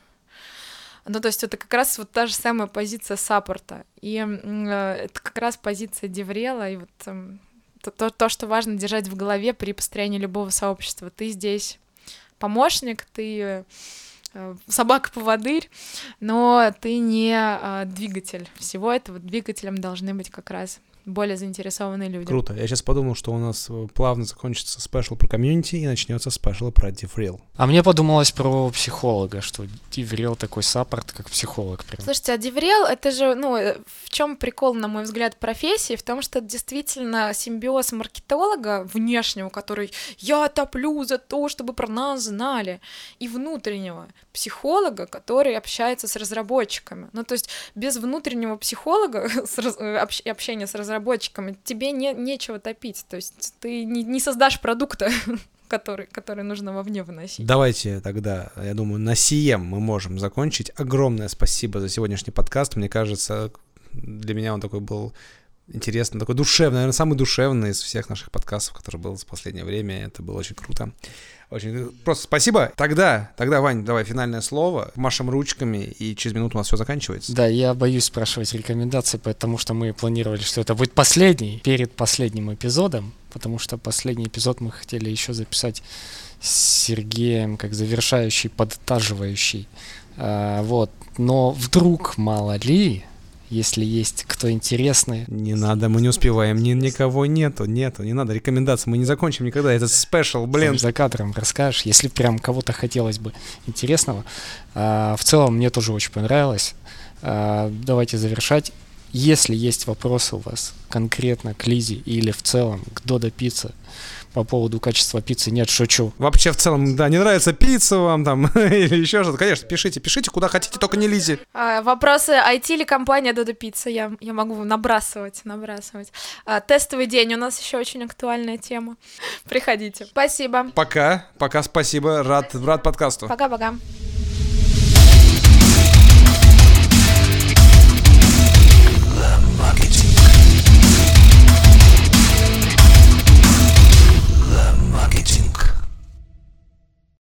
Ну, то есть это как раз вот та же самая позиция саппорта. И э, это как раз позиция Деврела, и вот э, то, то, что важно держать в голове при построении любого сообщества. Ты здесь помощник, ты собака-поводырь, но ты не а, двигатель. Всего этого двигателем должны быть как раз более заинтересованные люди. Круто. Я сейчас подумал, что у нас э, плавно закончится special про комьюнити и начнется special про DevRel. А мне подумалось про психолога, что DevRel такой support, как психолог. Прям. Слушайте, а DevRel это же, ну, э, в чем прикол, на мой взгляд, профессии? В том, что это действительно симбиоз маркетолога внешнего, который я топлю за то, чтобы про нас знали, и внутреннего психолога, который общается с разработчиками. Ну, то есть без внутреннего психолога, раз... Э, общения с разработчиками, разработчикам, тебе не, нечего топить, то есть ты не, не создашь продукта, который, который нужно вовне выносить. Давайте тогда, я думаю, на сием мы можем закончить. Огромное спасибо за сегодняшний подкаст. Мне кажется, для меня он такой был интересный, такой душевный, наверное, самый душевный из всех наших подкастов, который был за последнее время. Это было очень круто. Очень просто спасибо. Тогда, тогда, Вань, давай финальное слово. Машем ручками, и через минуту у нас все заканчивается. Да, я боюсь спрашивать рекомендации, потому что мы планировали, что это будет последний, перед последним эпизодом, потому что последний эпизод мы хотели еще записать с Сергеем как завершающий, подтаживающий. А, вот. Но вдруг, мало ли, если есть кто интересный. Не надо, мы не успеваем, ни, никого нету, нету, не надо рекомендации, мы не закончим никогда, это спешл, блин. За кадром расскажешь, если прям кого-то хотелось бы интересного. А, в целом мне тоже очень понравилось. А, давайте завершать. Если есть вопросы у вас конкретно к Лизе или в целом к Додо Пицца, по поводу качества пиццы. Нет, шучу. Вообще, в целом, да, не нравится пицца вам там или еще что-то. Конечно, пишите, пишите куда хотите, только не Лизе. А, вопросы, IT или компания Додо Пицца? Я, я могу набрасывать, набрасывать. А, тестовый день у нас еще очень актуальная тема. Приходите. Спасибо. Пока, пока, спасибо. Рад, рад подкасту. Пока-пока.